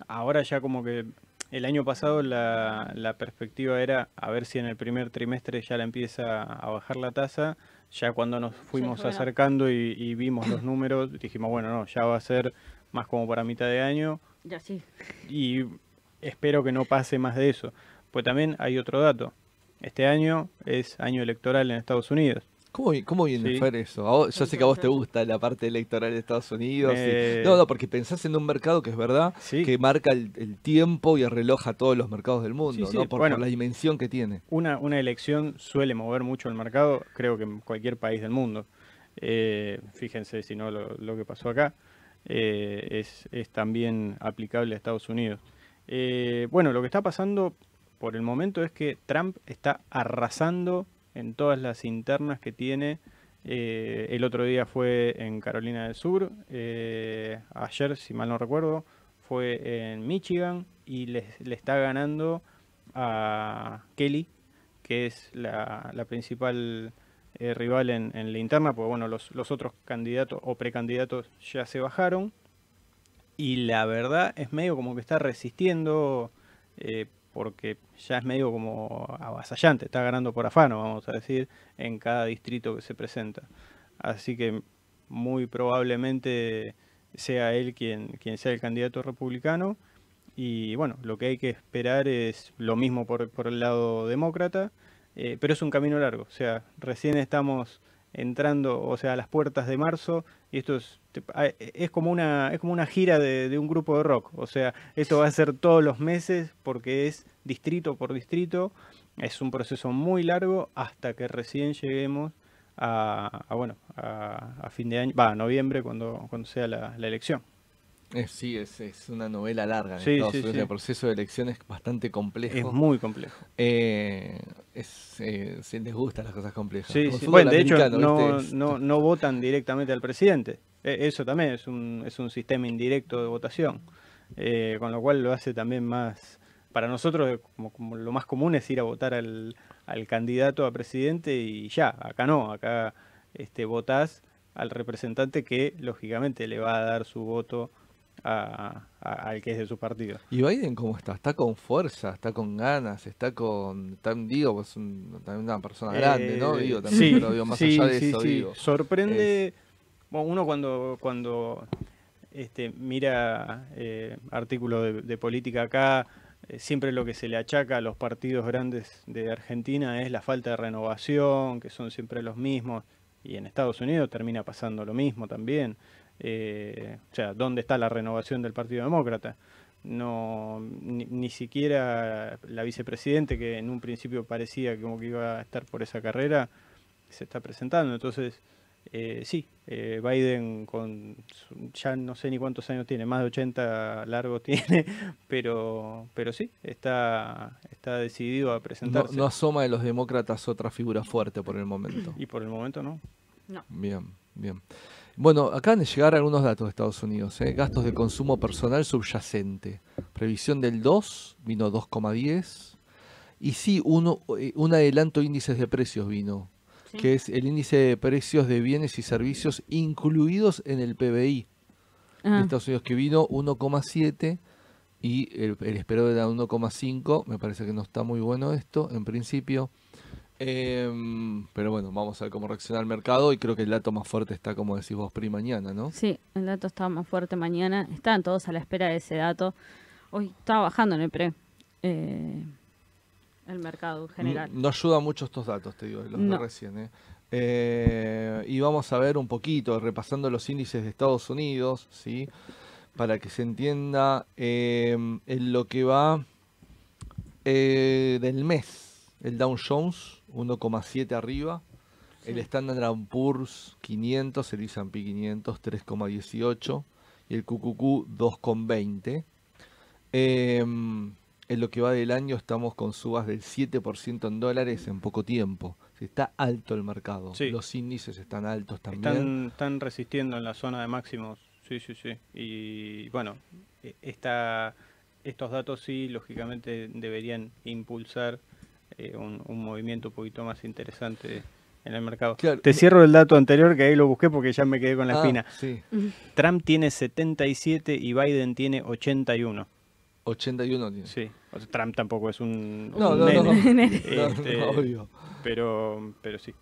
ahora ya como que el año pasado la, la perspectiva era a ver si en el primer trimestre ya la empieza a bajar la tasa. Ya cuando nos fuimos
bueno.
acercando y, y vimos los números, dijimos, bueno, no, ya va a ser más como para mitad de año
Ya sí.
y espero que no pase más de eso. Pues también hay otro dato. Este año es año electoral en Estados Unidos.
¿Cómo, cómo viene
Sí.
Fer eso? Vos- yo sé que a vos te gusta la parte electoral de Estados Unidos. y-
Eh,
No, no, porque pensás en un mercado que es verdad,
Sí.
que marca el, el tiempo y arreloja todos los mercados del mundo,
Sí, sí,
¿no? Por,
bueno.
por la dimensión que tiene.
Una, una elección suele mover mucho el mercado, creo que en cualquier país del mundo. Eh, fíjense si no lo, lo que pasó acá, eh, es, es también aplicable a Estados Unidos. Eh, bueno, lo que está pasando por el momento es que Trump está arrasando en todas las internas que tiene. Eh, el otro día fue en Carolina del Sur, eh, ayer, si mal no recuerdo, fue en Michigan y le, le está ganando a Kelly, que es la, principal eh, rival en, la interna, porque bueno, los, los otros candidatos o precandidatos ya se bajaron. Y la verdad es medio como que está resistiendo, porque ya es medio como avasallante, está ganando por afano, vamos a decir, en cada distrito que se presenta. Así que muy probablemente sea él quien, quien sea el candidato republicano. Y bueno, lo que hay que esperar es lo mismo por, por el lado demócrata, eh, pero es un camino largo. O sea, recién estamos entrando, o sea, a las puertas de marzo, y esto es, te- a- es como una, es como una gira de, un grupo de rock. O sea, esto va a ser todos los meses porque es distrito por distrito. Es un proceso muy largo hasta que recién lleguemos a, a, bueno, a, fin de año, va, a noviembre cuando, cuando sea la elección.
Eh, sí, es, es una novela larga. En
Sí,
Estados
sí,
Unidos.
sí.
El proceso de elección es bastante complejo.
Es muy complejo.
Eh, es, eh, sí, les gustan las cosas complejas.
Sí, Bueno, de hecho, no, no, no votan directamente al presidente. E- Eso también es un, es un sistema indirecto de votación. Eh, con lo cual lo hace también más. Para nosotros, como, como lo más común es ir a votar al, al candidato a presidente y ya. Acá no. Acá este, votás al representante que, lógicamente, le va a dar su voto a- a- al que es de su partido.
¿Y Biden cómo está? Está con fuerza, está con ganas, está con... Tan, digo, pues un- también una persona grande, ¿no?
Eh,
Digo, también,
sí,
pero digo, más
sí,
allá de
sí,
eso, digo.
Sorprende, bueno, uno cuando, cuando este, mira eh, artículos de, de política acá, eh, siempre lo que se le achaca a los partidos grandes de Argentina es la falta de renovación, que son siempre los mismos, y en Estados Unidos termina pasando lo mismo también. Eh, o sea, ¿dónde está la renovación del Partido Demócrata? No, ni, ni siquiera la vicepresidente, que en un principio parecía como que iba a estar por esa carrera, se está presentando. Entonces, eh, sí, eh, Biden con ya no sé ni cuántos años tiene, más de 80 largos *laughs* tiene, pero, pero sí, está, está decidido a
No,
presentarse.
no asoma de los demócratas otra figura fuerte por el momento.
Y por el momento no.
No.
Bien, bien. Bueno, acaban de llegar algunos datos de Estados Unidos. ¿eh? Gastos de consumo personal subyacente. Previsión del 2, vino 2,10. Y sí, uno, eh, un adelanto índices de precios vino,
Sí.
que es el índice de precios de bienes y servicios incluidos en el PBI de
Ah,
Estados Unidos, que vino 1,7 y el, el esperado era 1,5. Me parece que no está muy bueno esto, en principio. Em, pero bueno, vamos a ver cómo reacciona el mercado y creo que el dato más fuerte está, como decís vos, PRI mañana, ¿no?
sí, el dato estaba más fuerte mañana. Estaban todos a la espera de ese dato. Hoy estaba bajando en el pre. eh, el mercado en general.
No, no ayuda mucho estos datos, te digo, los de recién. ¿eh? Eh, y vamos a ver un poquito, repasando los índices de Estados Unidos, ¿sí? Para que se entienda em, en lo que va eh, del mes. El Dow Jones, 1,7 arriba. El. Standard Poor's 500, el S&P 500, 3,18. Y el QQQ, 2,20. Em, en lo que va del año estamos con subas del 7% en dólares en poco tiempo. Está alto el mercado.
Sí.
Los índices están altos también.
Están, están resistiendo en la zona de máximos, sí, sí, sí. Y bueno, e- esta, estos datos sí, lógicamente, deberían impulsar eh, un, un movimiento un poquito más interesante en el mercado.
Claro.
Te cierro el dato anterior, que ahí lo busqué porque ya me quedé con la
Ah,
espina.
Sí,
Trump tiene 77 y Biden tiene 81.
81 tiene.
Sí, o sea, Trump tampoco es un,
No,
un
no, *laughs* no, no.
Este,
no, obvio.
pero, pero sí.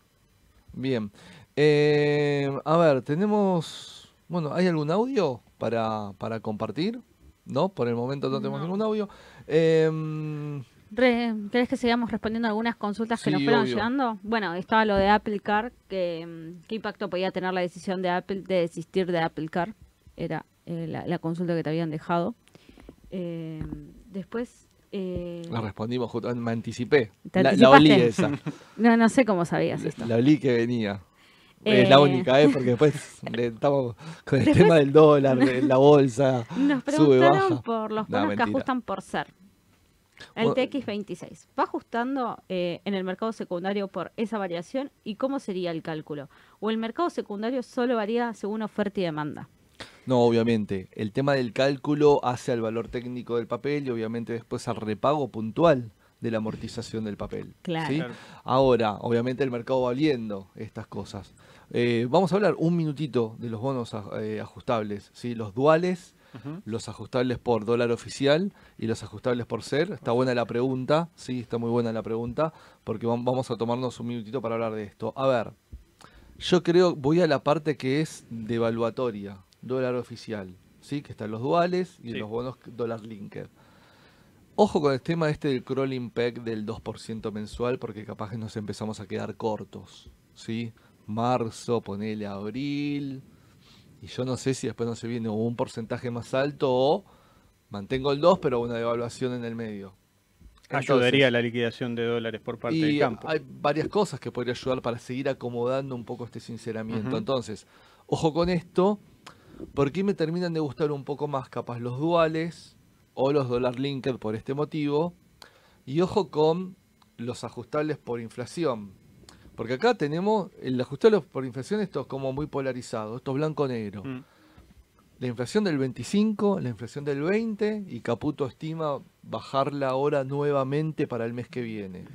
Bien. Eh, a ver, tenemos. Bueno, ¿hay algún audio para, para compartir? ¿No? Por el momento no tenemos
No.
ningún audio. Em,
Re- ¿Querés que sigamos respondiendo algunas consultas que nos fueron
obvio.
llegando? Bueno, estaba lo de Apple Car, que mm, qué impacto podía tener la decisión de Apple de desistir de Apple Car. Era eh, la, la consulta que te habían dejado. Eh, después... eh,
La respondimos, justo- me anticipé.
¿Te
La, la olí esa. *laughs*
no, no sé cómo sabías esto.
La olí que venía. Es la única, ¿eh? Porque después estamos con el *laughs* tema del dólar, de la bolsa.
Nos
sube,
preguntaron
baja.
por los
No,
bonos que ajustan por ser. El
Bueno,
TX26. ¿Va ajustando eh, en el mercado secundario por esa variación? ¿Y cómo sería el cálculo? ¿O el mercado secundario solo varía según oferta y demanda?
No, obviamente. El tema del cálculo hace al valor técnico del papel y obviamente después al repago puntual de la amortización del papel.
Claro.
Ahora, obviamente el mercado va viendo estas cosas. Eh, vamos a hablar un minutito de los bonos aj- eh, ajustables, ¿sí? los duales, Los ajustables por dólar oficial y los ajustables por ser. Está buena la pregunta, sí, está muy buena la pregunta, porque vam- vamos a tomarnos un minutito para hablar de esto. A ver, yo creo, voy a la parte que es devaluatoria, dólar oficial, sí, que están los duales y
Sí.
los bonos dólar linked. Ojo con el tema este del crawling peg del 2% mensual, porque capaz que nos empezamos a quedar cortos, ¿sí? Marzo, ponele abril, y yo no sé si después no se viene un porcentaje más alto o mantengo el 2, pero una devaluación en el medio.
Ayudaría
Entonces,
la liquidación de dólares por parte
y
del campo.
hay varias cosas que podría ayudar para seguir acomodando un poco este sinceramiento. Entonces, ojo con esto, porque me terminan de gustar un poco más capaz los duales o los dólar linked por este motivo. Y ojo con los ajustables por inflación. Porque acá tenemos el ajustable por inflación, esto es como muy polarizado, esto es blanco-negro.
Mm.
La inflación del 25, la inflación del 20 y Caputo estima bajarla ahora nuevamente para el mes que viene.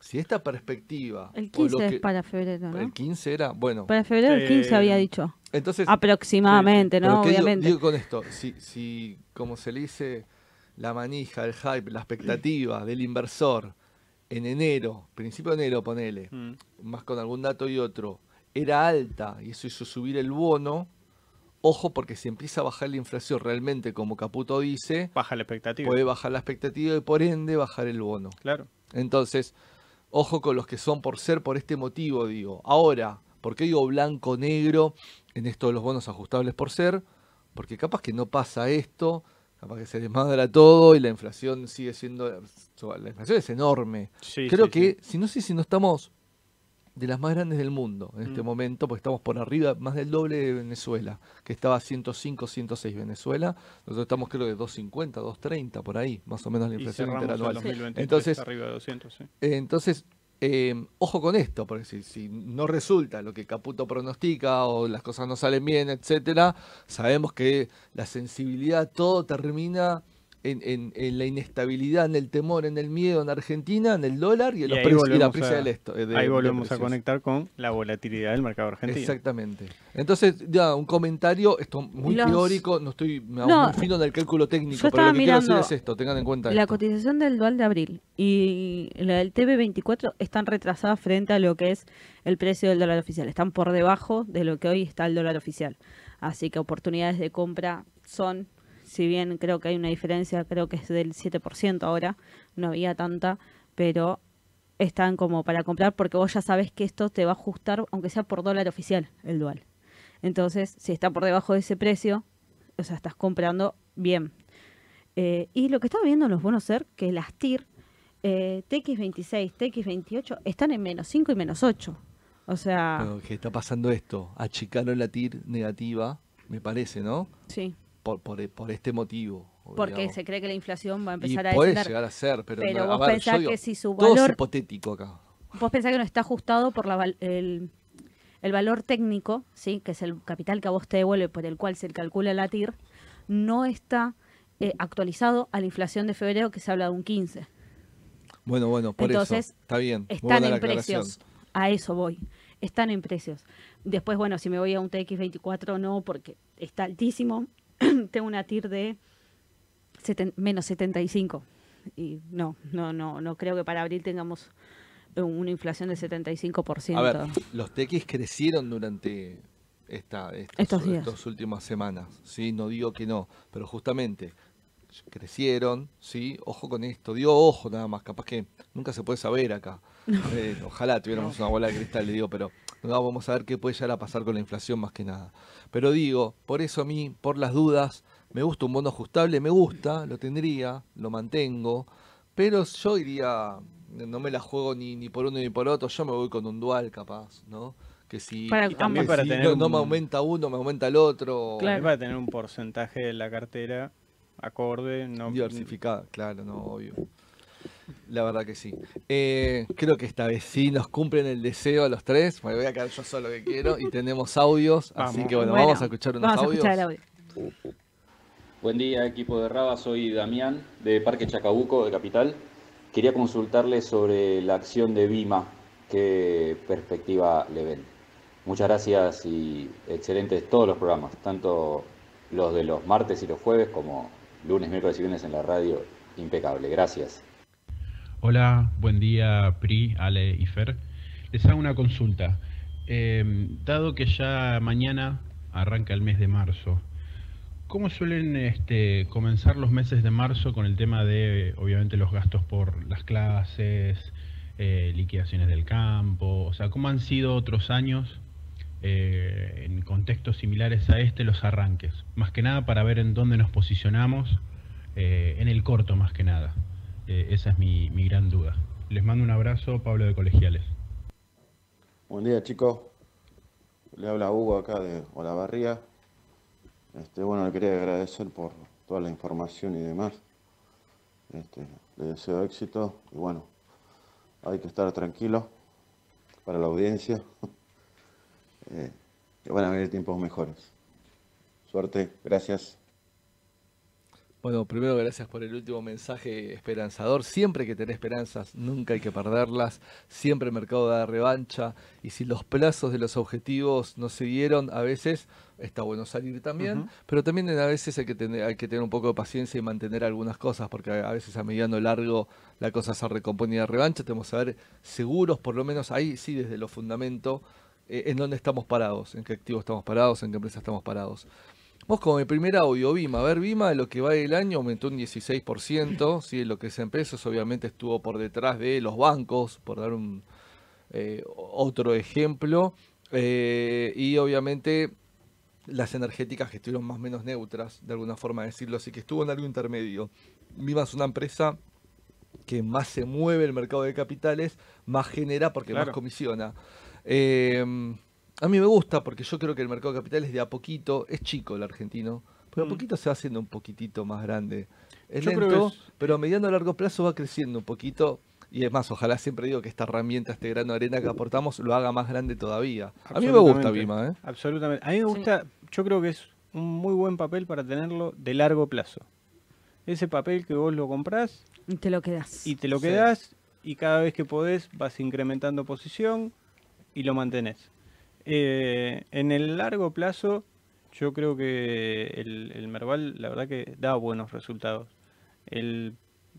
Si esta perspectiva...
El
o lo
15
que-
es para febrero, ¿no?
el 15 era, bueno,
Para febrero el 15
Eh,
había dicho.
entonces...
Aproximadamente, ¿no?
¿qué digo-
Obviamente.
Digo, con esto, si, si, como se le dice, la manija, el hype, la expectativa del inversor en enero, principio de enero, ponele,
Mm.
más con algún dato y otro, era alta y eso hizo subir el bono, ojo porque si empieza a bajar la inflación realmente, como Caputo dice,
Baja la expectativa.
puede bajar la expectativa y por ende bajar el bono.
Claro.
Entonces, ojo con los que son por ser por este motivo, digo. Ahora, ¿por qué digo blanco-negro en esto de los bonos ajustables por ser? Porque capaz que no pasa esto, capaz que se desmadra todo y la inflación sigue siendo... La inflación es enorme.
Sí,
Creo
sí,
que,
sí.
si no sé si no estamos de las más grandes del mundo en este
Mm.
momento, porque estamos por arriba, más del doble de Venezuela, que estaba a 105, 106 Venezuela. Nosotros estamos creo de 250, 230 por ahí, más o menos la inflación interanual.
2023
Entonces,
arriba de 200, sí.
eh, Entonces, eh, ojo con esto, porque si, si no resulta lo que Caputo pronostica o las cosas no salen bien, etcétera, sabemos que la sensibilidad, todo termina en, en- en la inestabilidad, en el temor, en el miedo en Argentina, en el dólar y en
Y
los
ahí
precios y la prisa
a-
del esto. eh, de-
Ahí volvemos a conectar con la volatilidad del mercado argentino.
Exactamente. Entonces, ya, un comentario, esto muy
Los-
teórico, no estoy me hago
No,
muy fino en el cálculo técnico,
yo
pero lo que quiero decir es esto, tengan en cuenta
La
esto.
cotización del dual de abril y la del TB24 están retrasadas frente a lo que es el precio del dólar oficial. Están por debajo de lo que hoy está el dólar oficial. Así que oportunidades de compra son, si bien creo que hay una diferencia, creo que es del 7% ahora, no había tanta, pero están como para comprar porque vos ya sabes que esto te va a ajustar, aunque sea por dólar oficial, el dual. Entonces, si está por debajo de ese precio, o sea, estás comprando bien. Eh, y lo que estaba viendo en los bonos SER, que las TIR, eh, TX26, TX28, están en menos 5 y menos 8. O sea,
Pero que está pasando esto, achicaron la TIR negativa, me parece, ¿no?
sí,
Por, por, por este motivo.
porque
digamos.
se cree que la inflación va a
y
empezar a
puede
descender.
llegar a ser, pero,
Pero
no- a
vos
ver,
pensás
digo,
que si su
todo es
valor-
hipotético acá.
Vos pensás que no está ajustado por la el, el valor técnico, ¿sí? que es el capital que a vos te devuelve, por el cual se calcula la TIR, no está eh, actualizado a la inflación de febrero, que se habla de un 15.
Bueno, bueno, por
Entonces,
eso. Está bien.
Están en precios. A eso voy. Están en precios. Después, bueno, si me voy a un TX24, no, porque está altísimo. *clears throat* Tengo una TIR de seten- menos 75. Y no, no, no, no creo que para abril tengamos una inflación del 75%.
A ver, los TX crecieron durante esta, estos,
Estos días.
estas últimas semanas. ¿sí? No digo que no, pero justamente crecieron, ¿sí? Ojo con esto, dio ojo nada más, capaz que nunca se puede saber acá. *laughs* Eh, ojalá tuviéramos una bola de cristal, le digo, pero no, vamos a ver qué puede llegar a pasar con la inflación más que nada. Pero digo, por eso a mí, por las dudas, me gusta un bono ajustable, me gusta, lo tendría, lo mantengo, pero yo iría, no me la juego ni, ni por uno ni por otro, yo me voy con un dual capaz, ¿no? Que si,
Para-
también
si
para tener
no, me aumenta uno, me aumenta el otro.
Claro.
Va a tener un porcentaje de la cartera acorde, no
Diversificada, claro, no, obvio. La verdad que sí. Eh, creo que esta vez sí nos cumplen el deseo a los tres. Me voy a quedar yo solo que quiero. Y tenemos audios. Así que bueno,
Bueno,
vamos a escuchar unos
Vamos a
audios.
escuchar el audio.
Buen día, equipo de Raba. Soy Damián, de Parque Chacabuco, de Capital. Quería consultarle sobre la acción de Vima. ¿Qué perspectiva le ven? Muchas gracias y excelentes todos los programas, tanto los de los martes y los jueves como lunes, miércoles y viernes en la radio. Impecable. Gracias.
Hola, buen día Pri, Ale y Fer. Les hago una consulta. Eh, dado que ya mañana arranca el mes de marzo, ¿cómo suelen este, comenzar los meses de marzo con el tema de, obviamente, los gastos por las clases, eh, liquidaciones del campo? O sea, ¿cómo han sido otros años eh, en contextos similares a este los arranques? Más que nada para ver en dónde nos posicionamos, eh, en el corto más que nada. Eh, esa es mi, mi gran duda. Les mando un abrazo, Pablo de Colegiales.
Buen día chicos, le habla Hugo acá de Olavarría. Este, bueno, le quería agradecer por toda la información y demás. Este, le deseo éxito y bueno, hay que estar tranquilo para la audiencia. *laughs* Eh, que van a venir tiempos mejores. Suerte, gracias.
Bueno, primero gracias por el último mensaje esperanzador. Siempre hay que tener esperanzas, nunca hay que perderlas. Siempre el mercado da revancha. Y si los plazos de los objetivos no se dieron, a veces está bueno salir también. Pero también a veces hay que, tener, hay que tener un poco de paciencia y mantener algunas cosas, porque a veces a mediano largo la cosa se recompone y da revancha. Tenemos que saber seguros, por lo menos ahí sí, desde los fundamentos, eh, en dónde estamos parados, en qué activos estamos parados, en qué empresa estamos parados. Vos como el primer audio, Vima. A ver, Vima, lo que va del año aumentó un 16%, ¿sí? lo que es en pesos, obviamente estuvo por detrás de los bancos, por dar un eh, otro ejemplo. Eh, y obviamente las energéticas que estuvieron más o menos neutras, de alguna forma decirlo, así que estuvo en algo intermedio. Vima es una empresa que más se mueve el mercado de capitales, más genera porque más comisiona. Eh, a mí me gusta porque yo creo que el mercado de capitales de a poquito, es chico el argentino, pero a
Mm.
poquito se va haciendo un poquitito más grande. Es
Yo
lento,
es-
pero a mediano a largo plazo va creciendo un poquito. Y es más, ojalá siempre digo que esta herramienta, este grano de arena que aportamos, lo haga más grande todavía. A mí me gusta
Absolutamente.
Vima, ¿eh?
Absolutamente. A mí me gusta, yo creo que es un muy buen papel para tenerlo de largo plazo. Ese papel que vos lo comprás
Y te lo quedas.
y te lo
Sí.
quedás y cada vez que podés vas incrementando posición y lo mantenés. Eh, en el largo plazo yo creo que el, Merval la verdad que da buenos resultados. El,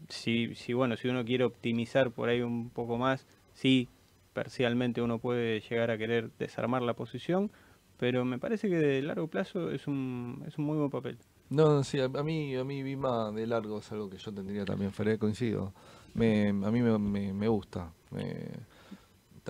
si, si, bueno, si uno quiere optimizar por ahí un poco más, sí, parcialmente uno puede llegar a querer desarmar la posición, pero me parece que de largo plazo es un, es un muy buen papel.
No, sí, a, mí, a mí Vima de largo es algo que yo tendría también, Feré, coincido. Me, a mí me, me, gusta.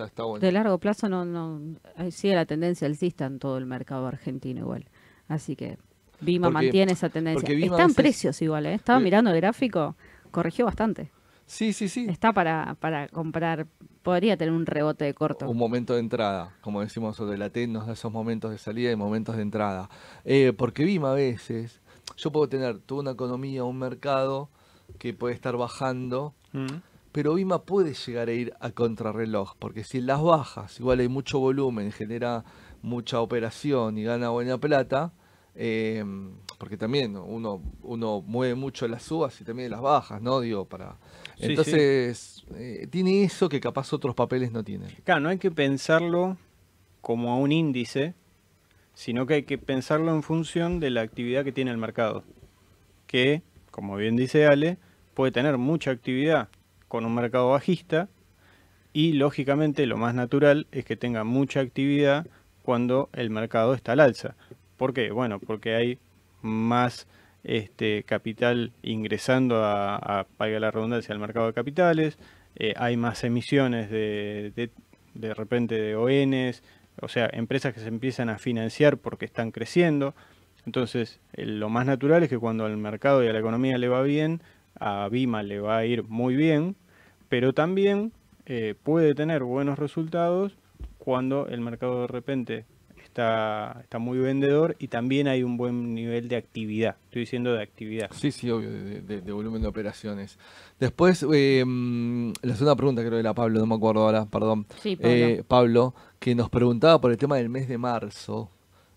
Está, está bueno.
De largo plazo no, no eh, sigue la tendencia alcista en todo el mercado argentino igual. Así que Vima
Porque-
mantiene esa tendencia.
porque Vima
Está
a
en
veces-
precios igual, ¿eh? Estaba
Eh,
mirando el gráfico, corrigió bastante.
Sí, sí, sí.
Está para, para comprar, podría tener un rebote de corto.
Un momento de entrada, como decimos sobre la TEN, nos da esos momentos de salida y momentos de entrada. Eh, porque Vima a veces, yo puedo tener toda una economía, un mercado que puede estar bajando,
Mm.
Pero Vima puede llegar a ir a contrarreloj, porque si en las bajas, igual hay mucho volumen, genera mucha operación y gana buena plata, eh, porque también uno, uno mueve mucho las subas y también las bajas, ¿no? Digo, para...
Sí, sí.
Entonces, eh, tiene eso que capaz otros papeles no tienen.
Claro, no hay que pensarlo como a un índice, sino que hay que pensarlo en función de la actividad que tiene el mercado. Que, como bien dice Ale, puede tener mucha actividad con un mercado bajista y, lógicamente, lo más natural es que tenga mucha actividad cuando el mercado está al alza. ¿Por qué? Bueno, porque hay más este, capital ingresando a, a, valga la redundancia, al mercado de capitales, eh, hay más emisiones de, de, repente de ONs, o sea, empresas que se empiezan a financiar porque están creciendo. Entonces, lo más natural es que cuando al mercado y a la economía le va bien, a Bima le va a ir muy bien, pero también eh, puede tener buenos resultados cuando el mercado de repente está, está muy vendedor y también hay un buen nivel de actividad. Estoy diciendo de actividad.
Sí, sí, obvio, de, de- de volumen de operaciones. Después, eh, mm, la segunda pregunta creo que era Pablo, no me acuerdo ahora, perdón.
Sí, Pablo.
Eh, Pablo, que nos preguntaba por el tema del mes de marzo.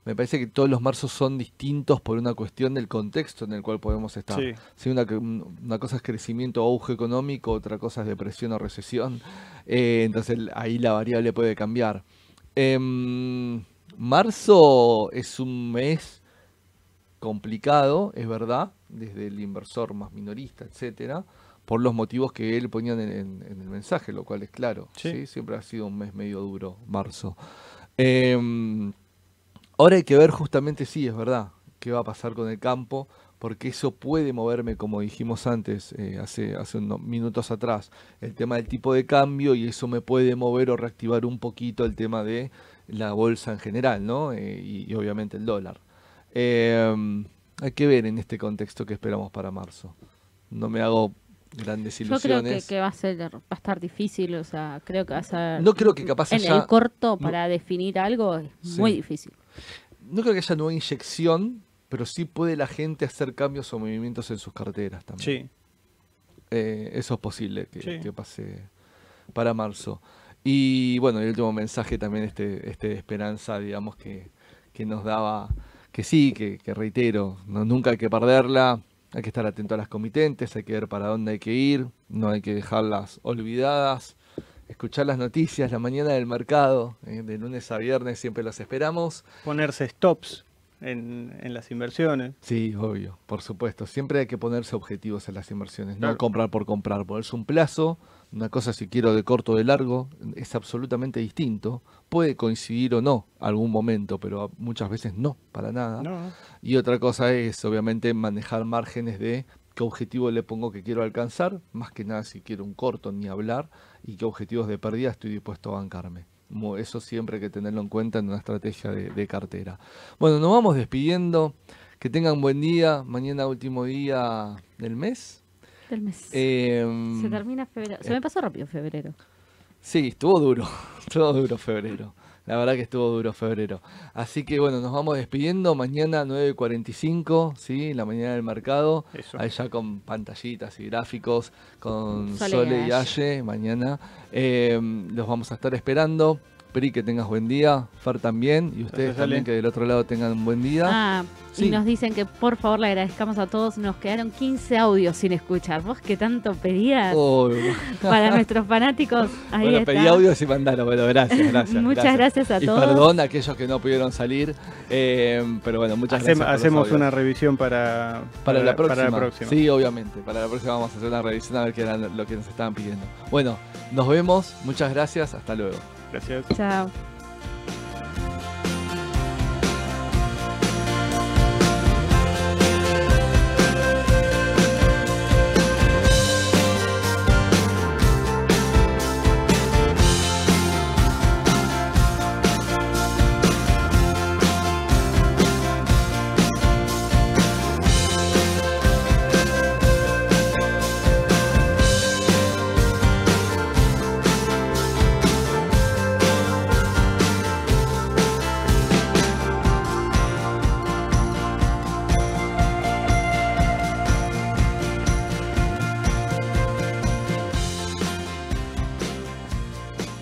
Me parece que todos los marzos son distintos por una cuestión del contexto en el cual podemos estar.
Sí.
Sí, una, una cosa es crecimiento o auge económico, otra cosa es depresión o recesión. Eh, entonces ahí la variable puede cambiar. Em, marzo es un mes complicado, es verdad, desde el inversor más minorista, etcétera, por los motivos que él ponía en, en- en el mensaje, lo cual es claro.
Sí.
¿sí? Siempre ha sido un mes medio duro, marzo. Em, ahora hay que ver justamente, sí, es verdad, qué va a pasar con el campo, porque eso puede moverme, como dijimos antes, eh, hace, hace unos minutos atrás, el tema del tipo de cambio y eso me puede mover o reactivar un poquito el tema de la bolsa en general, ¿no? Eh, y, y obviamente el dólar. Em, hay que ver en este contexto que esperamos para marzo. No me hago grandes
Yo creo que,
ilusiones.
que va a ser va a estar difícil, o sea, creo que va a ser
No creo que capaz
en el corto
no-
para definir algo es
Sí.
muy difícil.
No creo que haya nueva inyección, pero sí puede la gente hacer cambios o movimientos en sus carteras también.
Sí,
Eh, eso es posible que,
Sí.
que pase para marzo. Y bueno, el último mensaje también este, este de esperanza, digamos, que, que nos daba, que sí, que, que reitero, no, nunca hay que perderla, hay que estar atento a las comitentes, hay que ver para dónde hay que ir, no hay que dejarlas olvidadas, escuchar las noticias, la mañana del mercado, eh, de lunes a viernes siempre los esperamos.
ponerse stops en, en las inversiones.
Sí, obvio, por supuesto. Siempre hay que ponerse objetivos en las inversiones, no comprar por comprar. Ponerse un plazo, una cosa si quiero de corto o de largo, es absolutamente distinto. Puede coincidir o no algún momento, pero muchas veces no, para nada.
No.
Y otra cosa es, obviamente, manejar márgenes de qué objetivo le pongo que quiero alcanzar, más que nada si quiero un corto ni hablar, y qué objetivos de pérdida estoy dispuesto a bancarme. Eso siempre hay que tenerlo en cuenta en una estrategia de, de cartera. Bueno, nos vamos despidiendo. Que tengan buen día. Mañana último día del mes.
Del mes.
Em,
Se termina febrero. Se
eh.
me pasó rápido febrero.
Sí, estuvo duro, *laughs* estuvo duro febrero. La verdad que estuvo duro febrero. Así que bueno, nos vamos despidiendo. Mañana 9.45, ¿sí? La mañana del mercado.
Eso.
Ahí ya con pantallitas y gráficos, con
Sole y
Sole y
Aye.
Aye mañana. Eh, los vamos a estar esperando. Pri, que tengas buen día. Fer también. Y ustedes
Gracias,
también,
Ale.
que del otro lado tengan un buen día.
Ah,
Sí.
y nos dicen que por favor le agradezcamos a todos. Nos quedaron 15 audios sin escuchar. Vos que tanto pedías
Oh, *laughs*
para nuestros fanáticos. *laughs* Ahí
bueno,
está.
pedí audios y mandaron. Bueno, gracias, *laughs* gracias.
Muchas gracias a
y
todos.
perdón a aquellos que no pudieron salir. eh, pero bueno, muchas
Hacem-
gracias.
hacemos una revisión para,
Para, la próxima.
para la próxima.
Sí, obviamente. Para la próxima vamos a hacer una revisión a ver qué era lo que nos estaban pidiendo. Bueno, nos vemos. Muchas gracias. Hasta luego.
Gracias.
Chao.